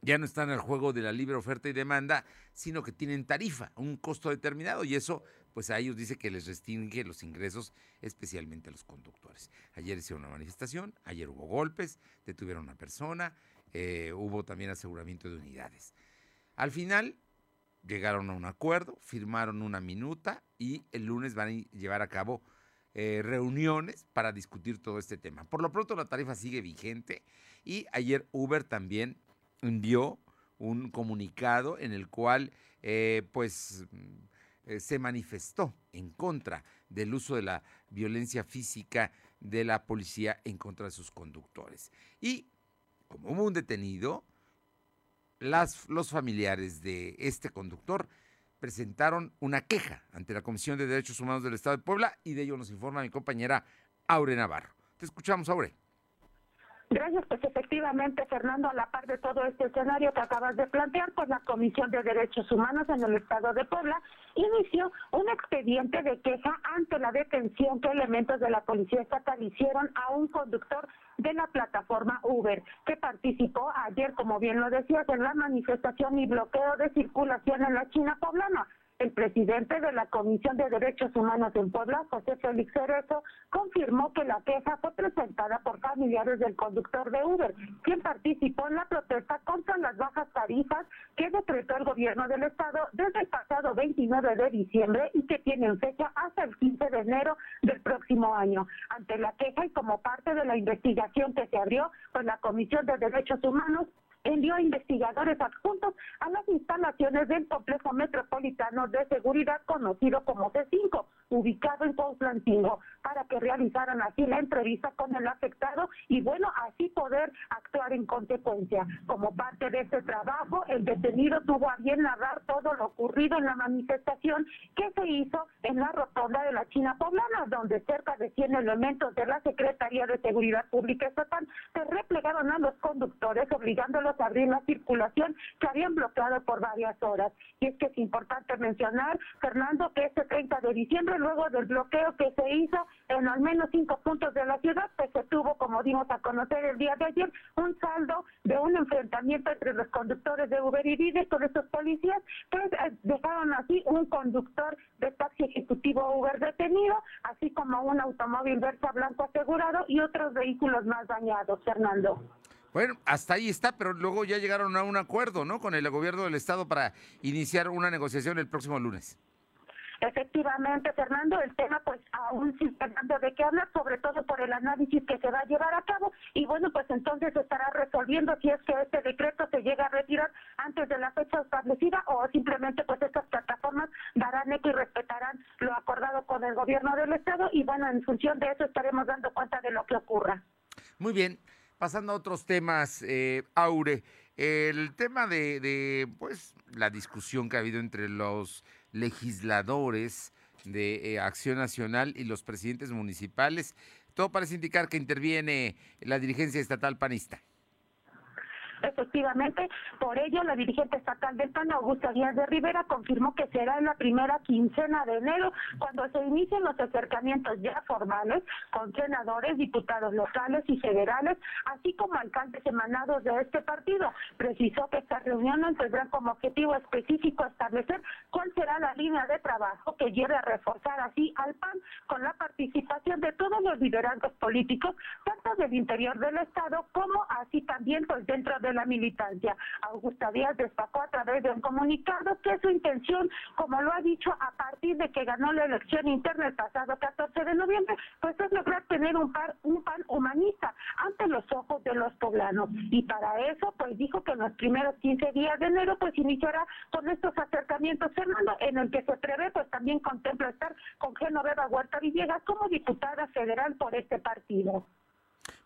ya no están al juego de la libre oferta y demanda, sino que tienen tarifa, un costo determinado y eso pues a ellos dice que les restringe los ingresos, especialmente a los conductores. Ayer hicieron una manifestación, ayer hubo golpes, detuvieron a una persona, eh, hubo también aseguramiento de unidades. Al final llegaron a un acuerdo, firmaron una minuta y el lunes van a llevar a cabo eh, reuniones para discutir todo este tema. Por lo pronto la tarifa sigue vigente y ayer Uber también envió un comunicado en el cual eh, pues eh, se manifestó en contra del uso de la violencia física de la policía en contra de sus conductores. Y como hubo un detenido, las, los familiares de este conductor presentaron una queja ante la Comisión de Derechos Humanos del Estado de Puebla y de ello nos informa mi compañera Aure Navarro. Te escuchamos, Aure. Gracias, pues efectivamente, Fernando, a la par de todo este escenario que acabas de plantear, pues la Comisión de Derechos Humanos en el Estado de Puebla inició un expediente de queja ante la detención que elementos de la Policía Estatal hicieron a un conductor de la plataforma Uber, que participó ayer, como bien lo decías, en la manifestación y bloqueo de circulación en la China poblana. El presidente de la Comisión de Derechos Humanos en Puebla, José Félix Cerezo, confirmó que la queja fue presentada por familiares del conductor de Uber, quien participó en la protesta contra las bajas tarifas que decretó el gobierno del estado desde el pasado 29 de diciembre y que tienen fecha hasta el 15 de enero del próximo año. Ante la queja y como parte de la investigación que se abrió, pues la Comisión de Derechos Humanos envió investigadores adjuntos a las instalaciones del complejo metropolitano de seguridad conocido como C5, ubicado en Cuautlancingo, para que realizaran así la entrevista con el afectado y bueno, así poder actuar en consecuencia. Como parte de este trabajo, el detenido tuvo a bien narrar todo lo ocurrido en la manifestación que se hizo en la rotonda de la China Poblana, donde cerca de 100 elementos de la Secretaría de Seguridad Pública Estatal se replegaron a los conductores obligándolos abrir la circulación que habían bloqueado por varias horas. Y es que es importante mencionar, Fernando, que este 30 de diciembre, luego del bloqueo que se hizo en al menos cinco puntos de la ciudad, pues se tuvo, como dimos a conocer el día de ayer, un saldo de un enfrentamiento entre los conductores de Uber y Didi con estos policías, pues eh, dejaron así un conductor de taxi ejecutivo Uber detenido, así como un automóvil Versa blanco asegurado y otros vehículos más dañados, Fernando. Bueno, hasta ahí está, pero luego ya llegaron a un acuerdo, ¿no? Con el gobierno del estado para iniciar una negociación el próximo lunes. Efectivamente, Fernando, el tema pues aún sigue dando de qué hablar, sobre todo por el análisis que se va a llevar a cabo y bueno, pues entonces estará resolviendo si es que este decreto se llega a retirar antes de la fecha establecida o simplemente pues estas plataformas darán eco y respetarán lo acordado con el gobierno del estado y bueno, en función de eso estaremos dando cuenta de lo que ocurra. Muy bien. Pasando a otros temas, eh, Aure, el tema de, pues, la discusión que ha habido entre los legisladores de eh, Acción Nacional y los presidentes municipales, todo parece indicar que interviene la dirigencia estatal panista. Efectivamente, por ello, la dirigente estatal del PAN, Augusta Díaz de Rivera, confirmó que será en la primera quincena de enero cuando se inicien los acercamientos ya formales con senadores, diputados locales y federales, así como alcaldes emanados de este partido. Precisó que esta reunión tendrá como objetivo específico establecer cuál será la línea de trabajo que lleve a reforzar así al PAN con la participación de todos los liderazgos políticos, tanto del interior del Estado como así también pues dentro de la militancia. Augusta Díaz destacó a través de un comunicado que su intención, como lo ha dicho a partir de que ganó la elección interna el pasado 14 de noviembre, pues es lograr tener un pan humanista ante los ojos de los poblanos. Y para eso, pues dijo que en los primeros 15 días de enero, pues iniciará con estos acercamientos, Fernando, en el que se prevé, pues también contempla estar con Genoveva Huerta Villegas como diputada federal por este partido.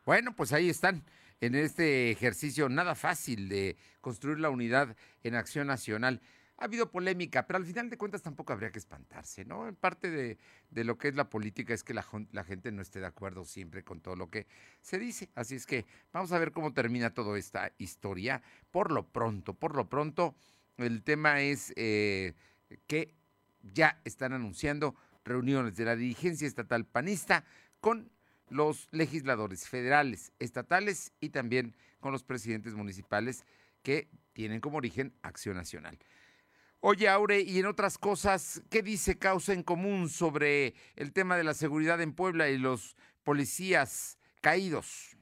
Bueno, pues ahí están en este ejercicio nada fácil de construir la unidad en acción nacional. Ha habido polémica, pero al final de cuentas tampoco habría que espantarse, ¿no? En parte de, lo que es la política es que la, la, gente no esté de acuerdo siempre con todo lo que se dice. Así es que vamos a ver cómo termina toda esta historia. Por lo pronto, por lo pronto, el tema es eh, que ya están anunciando reuniones de la dirigencia estatal panista con los legisladores federales, estatales y también con los presidentes municipales que tienen como origen Acción Nacional. Oye, Aure, y en otras cosas, ¿qué dice Causa en Común sobre el tema de la seguridad en Puebla y los policías caídos?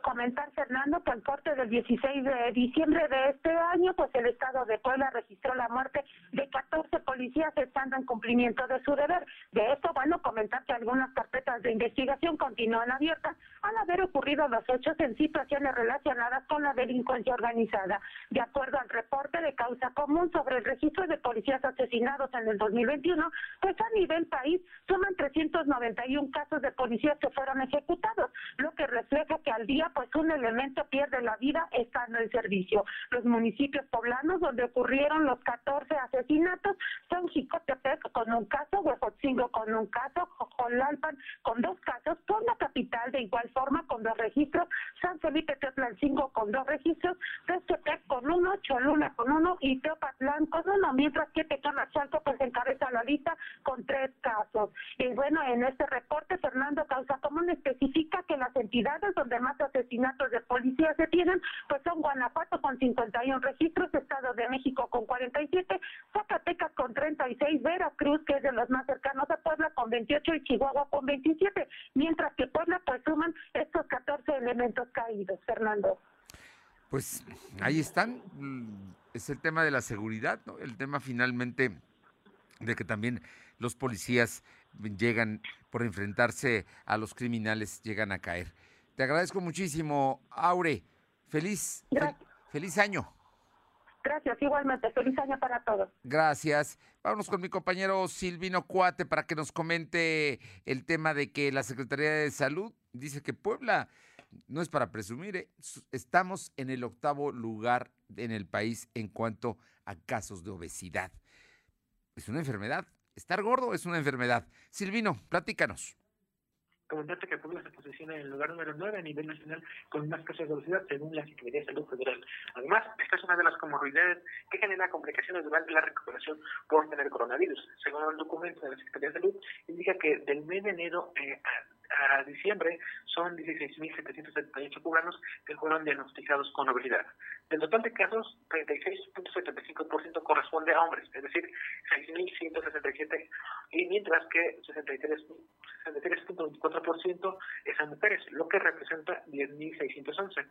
Comentar, Fernando, que al corte del 16 de diciembre de este año, pues el Estado de Puebla registró la muerte de 14 policías estando en cumplimiento de su deber. De esto, bueno, comentar que algunas carpetas de investigación continúan abiertas al haber ocurrido los hechos en situaciones relacionadas con la delincuencia organizada. De acuerdo al reporte de causa común sobre el registro de policías asesinados en el 2021, pues a nivel país suman 391 casos de policías que fueron ejecutados, lo que refleja que al día pues un elemento pierde la vida estando en servicio. Los municipios poblanos donde ocurrieron los 14 asesinatos son Jicotepec con un caso, Huejotzingo con un caso, Jojolalpan con dos casos, por la capital de igual forma con dos registros, San Felipe Teotlalcingo con dos registros, Textepec con uno, Cholula con uno y Teopatlán con uno, mientras que Tecamachalco pues encabeza la lista con tres casos. Y bueno, en este reporte Fernando Causa Común especifica que las entidades donde más asesinatos de policía se tienen pues son Guanajuato con 51 registros, Estado de México con 47, Zacatecas con 36, Veracruz que es de los más cercanos a Puebla con 28 y Chihuahua con 27, mientras que Puebla pues suman estos 14 elementos caídos, Fernando. Pues ahí están, es el tema de la seguridad, ¿no? El tema finalmente de que también los policías llegan por enfrentarse a los criminales, llegan a caer. Te agradezco muchísimo, Aure. Feliz, feliz año. Gracias, igualmente. Feliz año para todos. Gracias. Vámonos con mi compañero Silvino Cuate para que nos comente el tema de que la Secretaría de Salud dice que Puebla no es para presumir, ¿eh? estamos en el octavo lugar en el país en cuanto a casos de obesidad. Es una enfermedad. Estar gordo es una enfermedad. Silvino, platícanos comentarte que Puebla se posiciona en el lugar número 9 a nivel nacional con más casos de obesidad según la Secretaría de Salud Federal. Además, esta es una de las comorbilidades que genera complicaciones durante la recuperación por tener coronavirus. Según el documento de la Secretaría de Salud, indica que del mes de enero eh, a diciembre son 16.778 cubanos que fueron diagnosticados con obesidad. Del total de casos, 36.75% corresponde a hombres, es decir, 6.167, y mientras que 63.24% es a mujeres, lo que representa 10.611.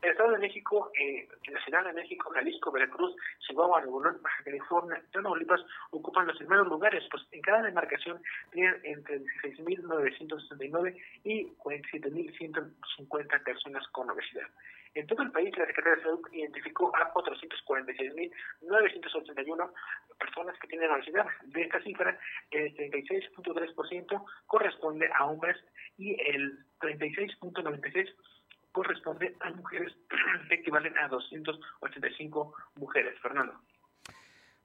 El Estado de México, eh, la Ciudad de México, Jalisco, Veracruz, Chihuahua, Nuevo Baja California Tamaulipas ocupan los primeros lugares, pues en cada demarcación tienen entre 16.969 y 47.150 personas con obesidad. En todo el país, la Secretaría de Salud identificó a 446.981 personas que tienen obesidad. De esta cifra, el 36.3% corresponde a hombres y el 36.96% corresponde a mujeres que equivalen a 285 mujeres, Fernando.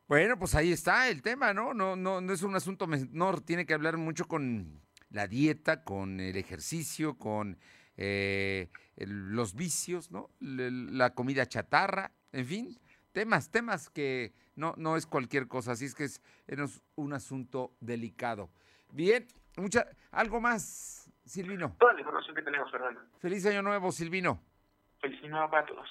Bueno, pues ahí está el tema, ¿no? No, no, no es un asunto menor, tiene que hablar mucho con la dieta, con el ejercicio, con eh, los vicios, ¿no? La comida chatarra, en fin, temas, temas que no, no es cualquier cosa, así es que es, es un asunto delicado. Bien, mucha, algo más, Silvino. Toda la información que tenemos, Fernando. Feliz año nuevo, Silvino. Feliz año nuevo para todos.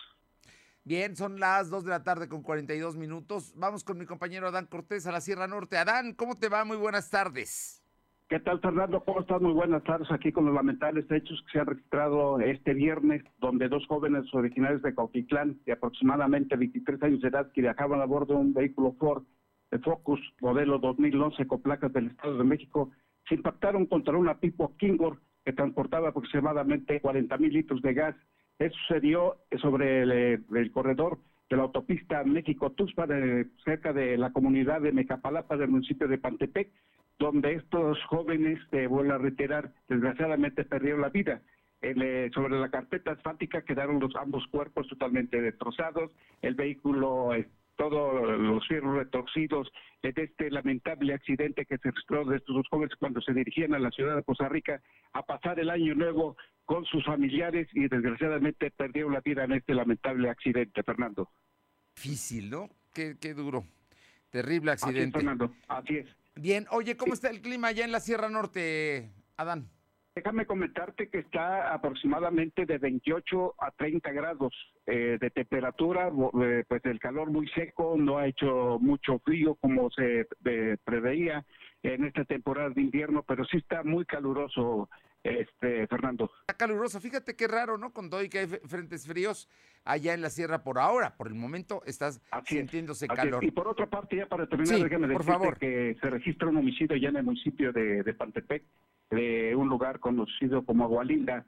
Bien, son las 2 de la tarde con 42 minutos. Vamos con mi compañero Adán Cortés a la Sierra Norte. Adán, ¿cómo te va? Muy buenas tardes. ¿Qué tal, Fernando? ¿Cómo estás? Muy buenas tardes aquí con los lamentables hechos que se han registrado este viernes, donde dos jóvenes originarios de Cautitlán, de aproximadamente 23 años de edad, que viajaban a bordo de un vehículo Ford de Focus modelo 2011 con placas del Estado de México, se impactaron contra una Pipo Kingor que transportaba aproximadamente 40 mil litros de gas. Eso sucedió sobre el, eh, corredor de la autopista México-Tuxpan, cerca de la comunidad de Mecapalapa del municipio de Pantepec, donde estos jóvenes, te vuelvo a reiterar, desgraciadamente perdieron la vida. Eh, sobre la carpeta asfáltica quedaron los ambos cuerpos totalmente destrozados, el vehículo eh, todos los fierros retorcidos de este lamentable accidente que se registró de estos dos jóvenes cuando se dirigían a la ciudad de Costa Rica a pasar el año nuevo con sus familiares y desgraciadamente perdieron la vida en este lamentable accidente, Fernando. Difícil, ¿no? Qué, qué duro. Terrible accidente. Así Fernando. Así es. Bien, oye, ¿cómo está el clima allá en la Sierra Norte, Adán? Déjame comentarte que está aproximadamente de 28 a 30 grados eh, de temperatura, eh, pues el calor muy seco, no ha hecho mucho frío como se eh, preveía en esta temporada de invierno, pero sí está muy caluroso, este Fernando. Está caluroso, fíjate qué raro, ¿no? Con todo y que hay frentes fríos allá en la sierra por ahora, por el momento estás sintiéndose calor. Y por otra parte, ya para terminar, déjame decirte que se registra un homicidio ya en el municipio de, de Pantepec, de un lugar conocido como Agualinda,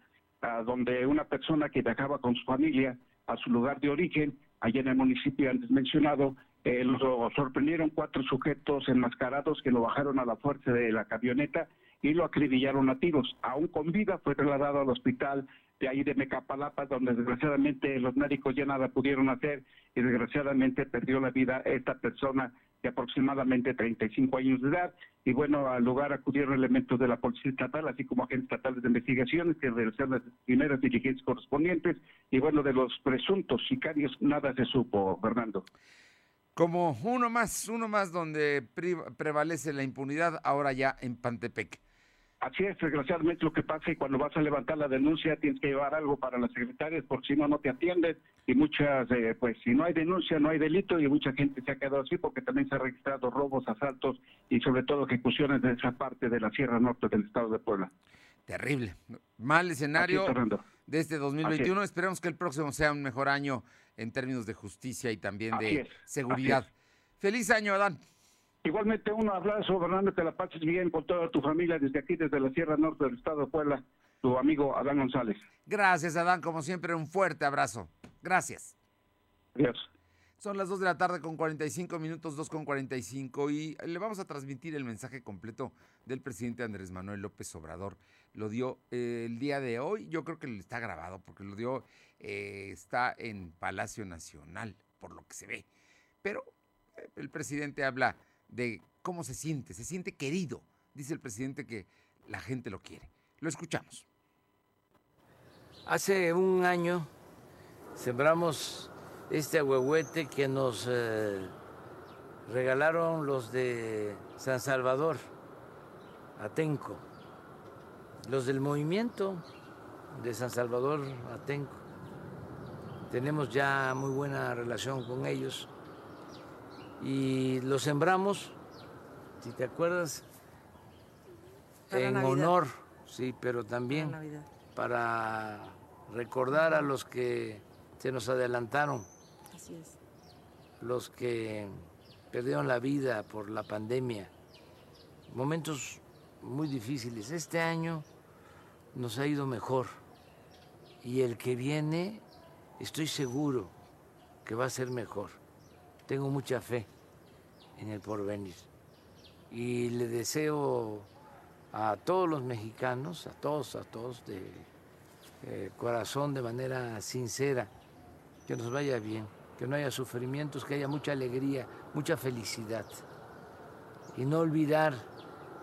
donde una persona que viajaba con su familia a su lugar de origen, allá en el municipio antes mencionado, eh, lo sorprendieron cuatro sujetos enmascarados que lo bajaron a la fuerza de la camioneta y lo acribillaron a tiros. Aún con vida fue trasladado al hospital de ahí de Mecapalapa, donde desgraciadamente los médicos ya nada pudieron hacer y desgraciadamente perdió la vida esta persona de aproximadamente 35 años de edad. Y bueno, al lugar acudieron elementos de la Policía Estatal, así como agentes estatales de investigaciones que realizaron las primeras diligencias correspondientes. Y bueno, de los presuntos sicarios nada se supo, Fernando. Como uno más, uno más donde prevalece la impunidad, ahora ya en Pantepec. Así es, desgraciadamente lo que pasa es que cuando vas a levantar la denuncia tienes que llevar algo para las secretarias porque si no, no te atienden y muchas, eh, pues si no hay denuncia no hay delito y mucha gente se ha quedado así porque también se han registrado robos, asaltos y sobre todo ejecuciones de esa parte de la Sierra Norte del estado de Puebla. Terrible, mal escenario de este 2021, esperemos que el próximo sea un mejor año en términos de justicia y también de seguridad. Feliz año, Adán. Igualmente un abrazo, Fernando, que la pases bien con toda tu familia desde aquí, desde la Sierra Norte del Estado de Puebla, tu amigo Adán González. Gracias, Adán, como siempre, un fuerte abrazo. Gracias. Adiós. Son las 2 de la tarde con 45 minutos, 2 con 45, y le vamos a transmitir el mensaje completo del presidente Andrés Manuel López Obrador. Lo dio eh, el día de hoy, yo creo que está grabado, porque lo dio, eh, está en Palacio Nacional, por lo que se ve. Pero eh, el presidente habla de cómo se siente, se siente querido. Dice el presidente que la gente lo quiere. Lo escuchamos. Hace un año sembramos este ahuehuete que nos eh, regalaron los de San Salvador, Atenco, los del movimiento de San Salvador, Atenco. Tenemos ya muy buena relación con ellos y lo sembramos, si te acuerdas, en honor, sí, pero también para, recordar a los que se nos adelantaron, los que perdieron la vida por la pandemia, momentos muy difíciles. Este año nos ha ido mejor y el que viene estoy seguro que va a ser mejor. Tengo mucha fe en el porvenir. Y le deseo a todos los mexicanos, a todos, a todos de eh, corazón, de manera sincera, que nos vaya bien, que no haya sufrimientos, que haya mucha alegría, mucha felicidad. Y no olvidar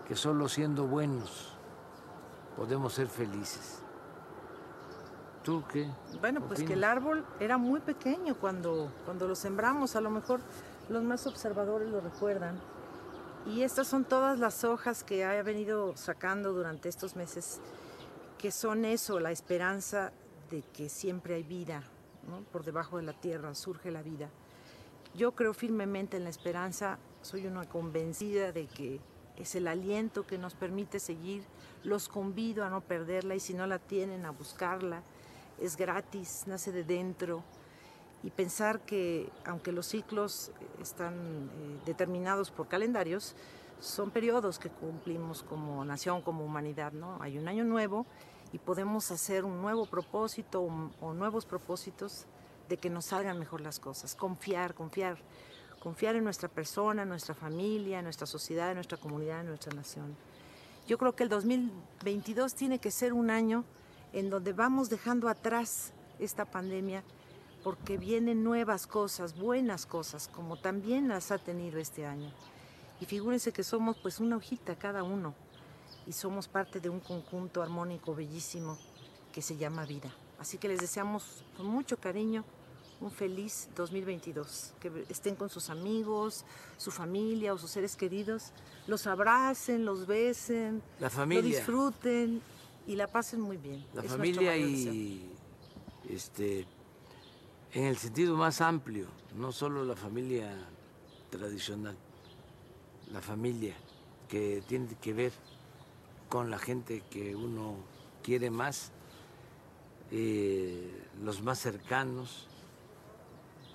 que solo siendo buenos podemos ser felices. ¿Tú qué? Bueno, pues que el árbol era muy pequeño cuando, cuando lo sembramos, a lo mejor los más observadores lo recuerdan. Y estas son todas las hojas que ha venido sacando durante estos meses, que son eso, la esperanza de que siempre hay vida, por debajo de la tierra surge la vida. Yo creo firmemente en la esperanza, soy una convencida de que es el aliento que nos permite seguir, los convido a no perderla y si no la tienen, a buscarla, es gratis, nace de dentro y pensar que aunque los ciclos están eh, determinados por calendarios, son periodos que cumplimos como nación, como humanidad, ¿no? Hay un año nuevo y podemos hacer un nuevo propósito o, nuevos propósitos de que nos salgan mejor las cosas. Confiar, confiar, confiar en nuestra persona, en nuestra familia, en nuestra sociedad, en nuestra comunidad, en nuestra nación. Yo creo que el 2022 tiene que ser un año en donde vamos dejando atrás esta pandemia porque vienen nuevas cosas, buenas cosas, como también las ha tenido este año. Y figúrense que somos pues una hojita cada uno y somos parte de un conjunto armónico bellísimo que se llama vida. Así que les deseamos con mucho cariño un feliz 2022, que estén con sus amigos, su familia o sus seres queridos, los abracen, los besen, la familia. lo disfruten y la pasen muy bien. La familia y este en el sentido más amplio, no solo la familia tradicional, la familia que tiene que ver con la gente que uno quiere más, eh, los más cercanos,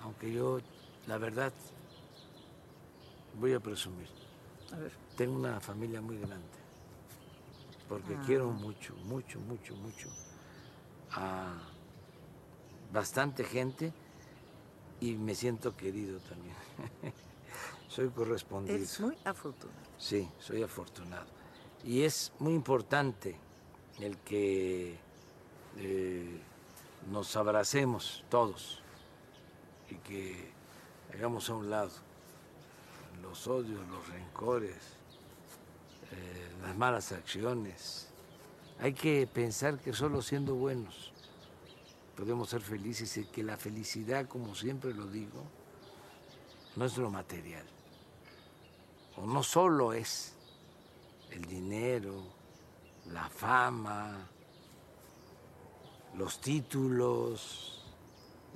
aunque yo, la verdad, voy a presumir, tengo una familia muy grande, porque ah. quiero mucho, mucho, mucho, mucho a bastante gente y me siento querido también. soy correspondido. Es muy afortunado. Sí, soy afortunado. Y es muy importante el que eh, nos abracemos todos y que hagamos a un lado los odios, los rencores, eh, las malas acciones. Hay que pensar que solo siendo buenos podemos ser felices y que la felicidad, como siempre lo digo, no es lo material. O no solo es el dinero, la fama, los títulos.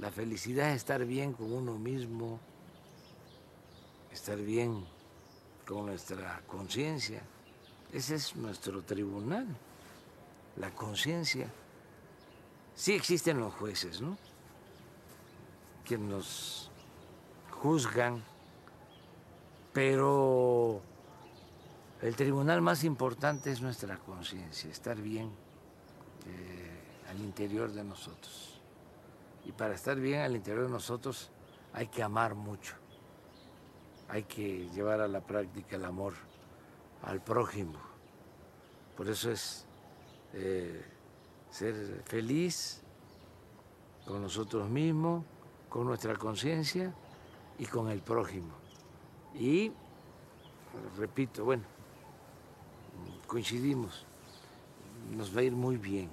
La felicidad es estar bien con uno mismo, estar bien con nuestra conciencia. Ese es nuestro tribunal, la conciencia. Sí existen los jueces, ¿no? Que nos juzgan, pero el tribunal más importante es nuestra conciencia, estar bien eh, al interior de nosotros. Y para estar bien al interior de nosotros hay que amar mucho, hay que llevar a la práctica el amor al prójimo. Por eso es eh, ser feliz con nosotros mismos, con nuestra conciencia y con el prójimo. Y, repito, bueno, coincidimos, nos va a ir muy bien.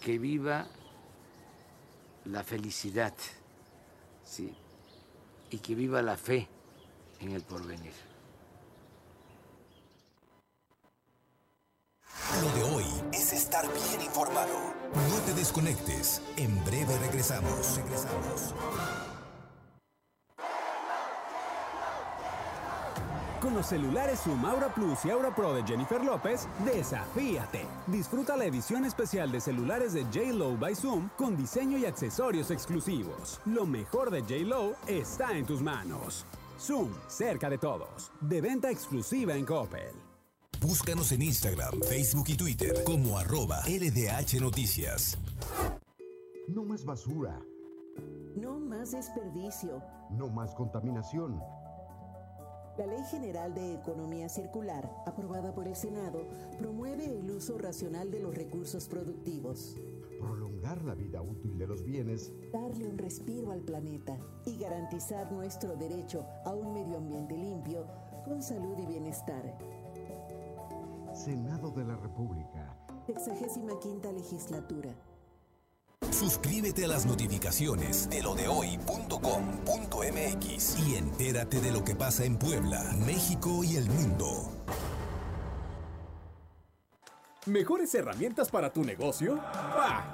Que viva la felicidad ¿sí? y que viva la fe en el porvenir. Lo de hoy es estar bien informado. No te desconectes. En breve regresamos. Regresamos. Con los celulares Zoom Aura Plus y Aura Pro de Jennifer López, desafíate. Disfruta la edición especial de celulares de J-Lo by Zoom con diseño y accesorios exclusivos. Lo mejor de J-Lo está en tus manos. Zoom, cerca de todos. De venta exclusiva en Coppel. Búscanos en Instagram, Facebook y Twitter como arroba LDH Noticias. No más basura. No más desperdicio. No más contaminación. La Ley General de Economía Circular, aprobada por el Senado, promueve el uso racional de los recursos productivos. Prolongar la vida útil de los bienes. Darle un respiro al planeta y garantizar nuestro derecho a un medio ambiente limpio con salud y bienestar. Senado de la República. Sexagésima quinta legislatura. Suscríbete a las notificaciones de lo de hoy.com.mx y entérate de lo que pasa en Puebla, México y el mundo. ¿Mejores herramientas para tu negocio? ¡Bah!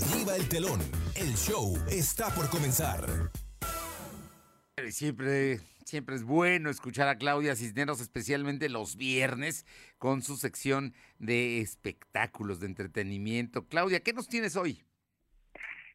Arriba el telón. El show está por comenzar. Siempre, siempre es bueno escuchar a Claudia Cisneros, especialmente los viernes, con su sección de espectáculos, de entretenimiento. Claudia, ¿qué nos tienes hoy?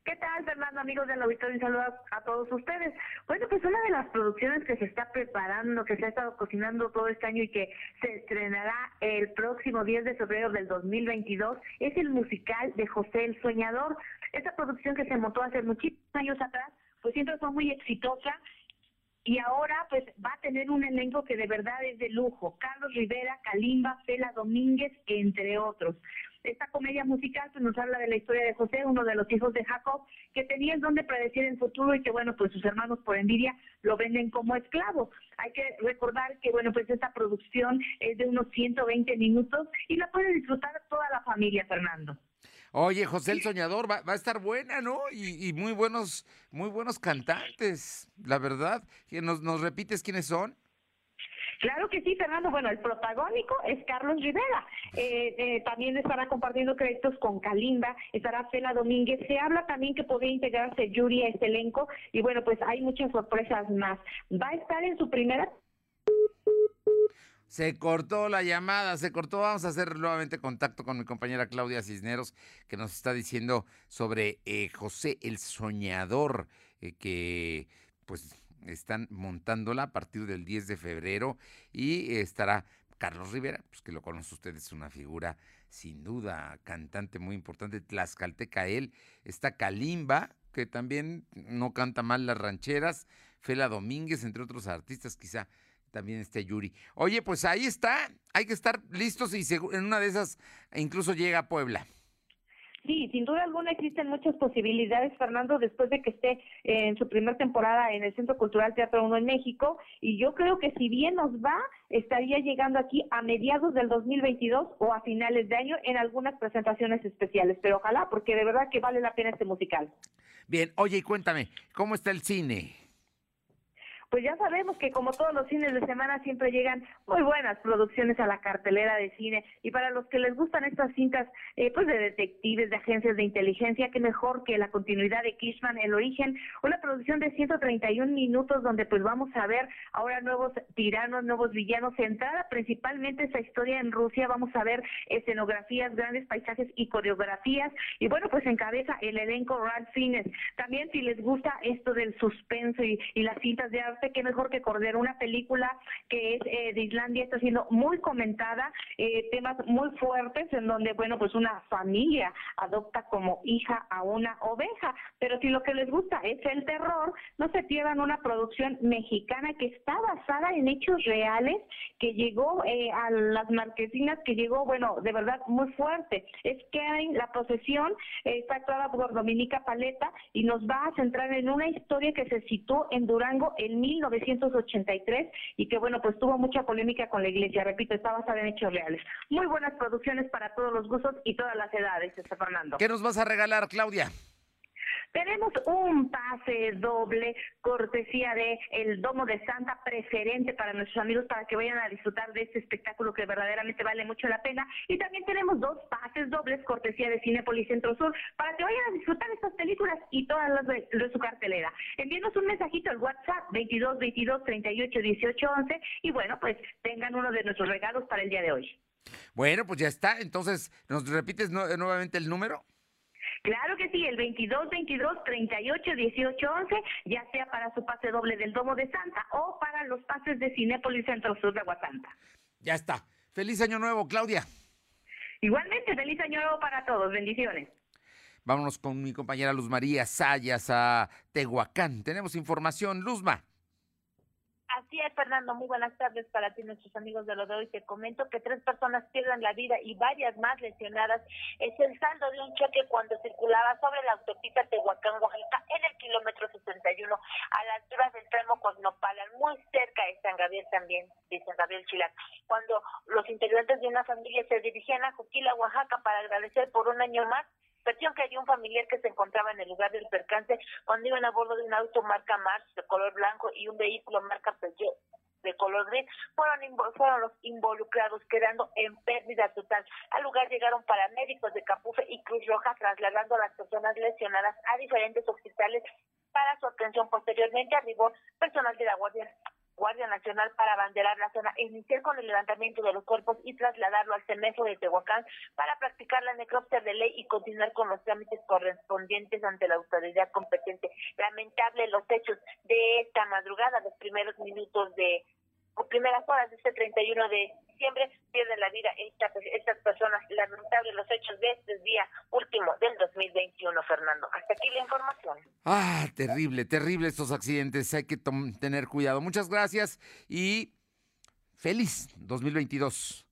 ¿Qué tal, Fernando, amigos del auditorio? Un saludo a, todos ustedes. Bueno, pues una de las producciones que se está preparando, que se ha estado cocinando todo este año y que se estrenará el próximo 10 de febrero del 2022 es el musical de José el Soñador. Esta producción que se montó hace muchísimos años atrás, pues siempre fue muy exitosa y ahora pues va a tener un elenco que de verdad es de lujo. Carlos Rivera, Kalimba, Fela Domínguez, entre otros. Esta comedia musical pues, nos habla de la historia de José, uno de los hijos de Jacob, que tenía el don de predecir el futuro y que, bueno, pues sus hermanos por envidia lo venden como esclavo. Hay que recordar que, bueno, pues esta producción es de unos 120 minutos y la puede disfrutar toda la familia, Fernando. Oye, José el Soñador va, va a estar buena, ¿no? Y, y, muy buenos, muy buenos cantantes, la verdad. ¿Nos, ¿Nos repites quiénes son? Claro que sí, Fernando. Bueno, el protagónico es Carlos Rivera. Eh, eh, también estará compartiendo créditos con Kalimba, estará Fela Domínguez. Se habla también que podría integrarse Yuri a este elenco. Y bueno, pues hay muchas sorpresas más. Va a estar en su primera se cortó la llamada, se cortó. Vamos a hacer nuevamente contacto con mi compañera Claudia Cisneros, que nos está diciendo sobre eh, José el Soñador, que pues están montándola a partir del 10 de febrero y estará Carlos Rivera, pues que lo conoce usted, es una figura sin duda, cantante muy importante, tlaxcalteca él, está Kalimba, que también no canta mal las rancheras, Fela Domínguez, entre otros artistas, quizá también esté Yuri. Oye, pues ahí está, hay que estar listos y en una de esas incluso llega a Puebla. Sí, sin duda alguna existen muchas posibilidades, Fernando, después de que esté en su primera temporada en el Centro Cultural Teatro 1 en México. Y yo creo que si bien nos va, estaría llegando aquí a mediados del 2022 o a finales de año en algunas presentaciones especiales. Pero ojalá, porque de verdad que vale la pena este musical. Bien, oye, y cuéntame, ¿cómo está el cine? Pues ya sabemos que como todos los cines de semana siempre llegan muy buenas producciones a la cartelera de cine. Y para los que les gustan estas cintas eh, pues de detectives, de agencias de inteligencia, qué mejor que la continuidad de Kishman, El Origen, una producción de 131 minutos donde pues vamos a ver ahora nuevos tiranos, nuevos villanos, centrada principalmente esa historia en Rusia, vamos a ver escenografías, grandes paisajes y coreografías. Y bueno pues encabeza el elenco Ralph Fiennes. También si les gusta esto del suspenso y, y las cintas de arte qué mejor que Cordero, una película que es eh, de Islandia, está siendo muy comentada, eh, temas muy fuertes en donde, bueno, pues una familia adopta como hija a una oveja, pero si lo que les gusta es el terror, no se pierdan una producción mexicana que está basada en hechos reales, que llegó eh, a las marquesinas, que llegó, bueno, de verdad muy fuerte. Es que la procesión, está actuada por Dominica Paleta y nos va a centrar en una historia que se situó en Durango en 1983 y que bueno, pues tuvo mucha polémica con la iglesia, repito, está basada en hechos reales. Muy buenas producciones para todos los gustos y todas las edades, este Fernando. ¿Qué nos vas a regalar, Claudia? Tenemos un pase doble cortesía de el Domo de Santa preferente para nuestros amigos para que vayan a disfrutar de este espectáculo que verdaderamente vale mucho la pena. Y también tenemos dos pases dobles cortesía de Cinepolis Centro Sur para que vayan a disfrutar estas películas y todas las de, su cartelera. Envíenos un mensajito al WhatsApp 22 22 38 18 11 y bueno, pues tengan uno de nuestros regalos para el día de hoy. Bueno, pues ya está. Entonces, ¿nos repites nuevamente el número? Claro que sí, el 22 22 38 18 11, ya sea para su pase doble del Domo de Santa o para los pases de Cinépolis Centro Sur de Aguasanta. Ya está. Feliz año nuevo, Claudia. Igualmente, feliz año nuevo para todos. Bendiciones. Vámonos con mi compañera Luz María Sayas a Tehuacán. Tenemos información, Luzma. Así Fernando. Muy buenas tardes para ti, nuestros amigos de lo de hoy. Te comento que tres personas pierden la vida y varias más lesionadas. Es el saldo de un choque cuando circulaba sobre la autopista Tehuacán, Oaxaca, en el kilómetro 61, a la altura del tramo Cosnopalan, muy cerca de San Gabriel también, de San Gabriel Chilac. Cuando los integrantes de una familia se dirigían a Juquila, Oaxaca, para agradecer por un año más versión que hay un familiar que se encontraba en el lugar del percance cuando iban a bordo de un auto marca Mars de color blanco y un vehículo marca Peugeot de color gris fueron, fueron los involucrados quedando en pérdida total. Al lugar llegaron paramédicos de Capufe y Cruz Roja trasladando a las personas lesionadas a diferentes hospitales para su atención. Posteriormente arribó personal de la Nacional para abanderar la zona iniciar con el levantamiento de los cuerpos y trasladarlo al CEMEFO de Tehuacán para practicar la necropsia de ley y continuar con los trámites correspondientes ante la autoridad competente. Lamentable los hechos de esta madrugada, los primeros minutos de o primeras horas de este 31 de diciembre pierden la vida estas, estas personas. Lamentable los hechos de este día último del 2021, Fernando. Hasta aquí la información. Ah, terrible, terrible estos accidentes. Hay que tener cuidado. Muchas gracias y feliz 2022.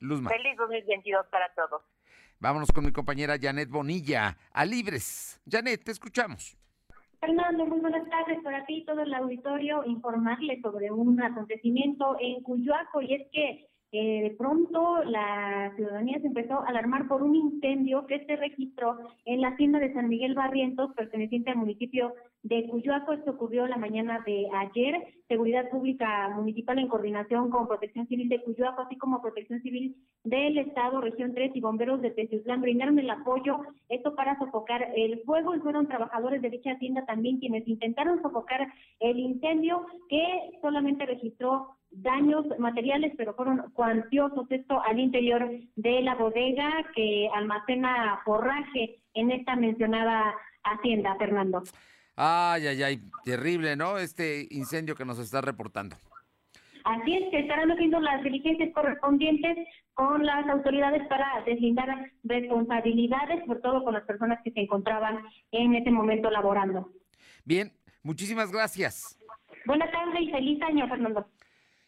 Luzma. Feliz 2022 para todos. Vámonos con mi compañera Janet Bonilla a Libres. Janet, te escuchamos. Fernando, muy buenas tardes para ti, todo el auditorio, informarle sobre un acontecimiento en Cuyoaco y es que eh, de pronto la ciudadanía se empezó a alarmar por un incendio que se registró en la hacienda de San Miguel Barrientos, perteneciente al municipio de Cuyoaco. Esto ocurrió la mañana de ayer. Seguridad Pública Municipal en coordinación con Protección Civil de Cuyoaco, así como Protección Civil del Estado, Región 3 y bomberos de Teciutlán brindaron el apoyo, esto para sofocar el fuego y fueron trabajadores de dicha hacienda también quienes intentaron sofocar el incendio que solamente registró daños materiales, pero fueron cuantiosos. Esto al interior de la bodega que almacena forraje en esta mencionada hacienda, Fernando. Ay, ay, ay, terrible, ¿no? Este incendio que nos está reportando. Así es, que estarán haciendo las diligencias correspondientes con las autoridades para deslindar responsabilidades, por todo con las personas que se encontraban en ese momento laborando. Bien, muchísimas gracias. Buenas tardes y feliz año, Fernando.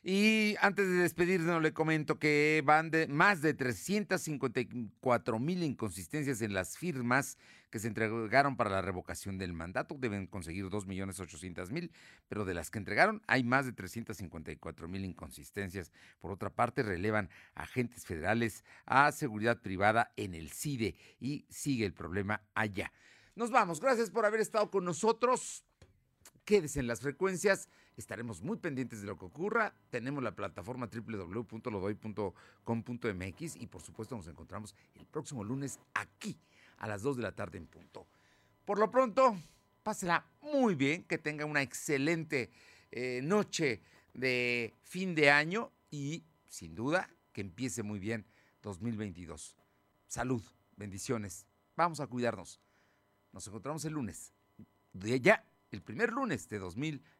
Y antes de despedirnos, le comento que van de más de 354 mil inconsistencias en las firmas que se entregaron para la revocación del mandato. Deben conseguir 2 millones 800 mil, pero de las que entregaron hay más de 354 mil inconsistencias. Por otra parte, relevan agentes federales a seguridad privada en el CIDE y sigue el problema allá. Nos vamos. Gracias por haber estado con nosotros. Quédese en las frecuencias. Estaremos muy pendientes de lo que ocurra. Tenemos la plataforma www.lodoy.com.mx y por supuesto nos encontramos el próximo lunes aquí a las 2 de la tarde en punto. Por lo pronto, pásela muy bien, que tenga una excelente eh, noche de fin de año y sin duda que empiece muy bien 2022. Salud, bendiciones. Vamos a cuidarnos. Nos encontramos el lunes. De ya, el primer lunes de 2022.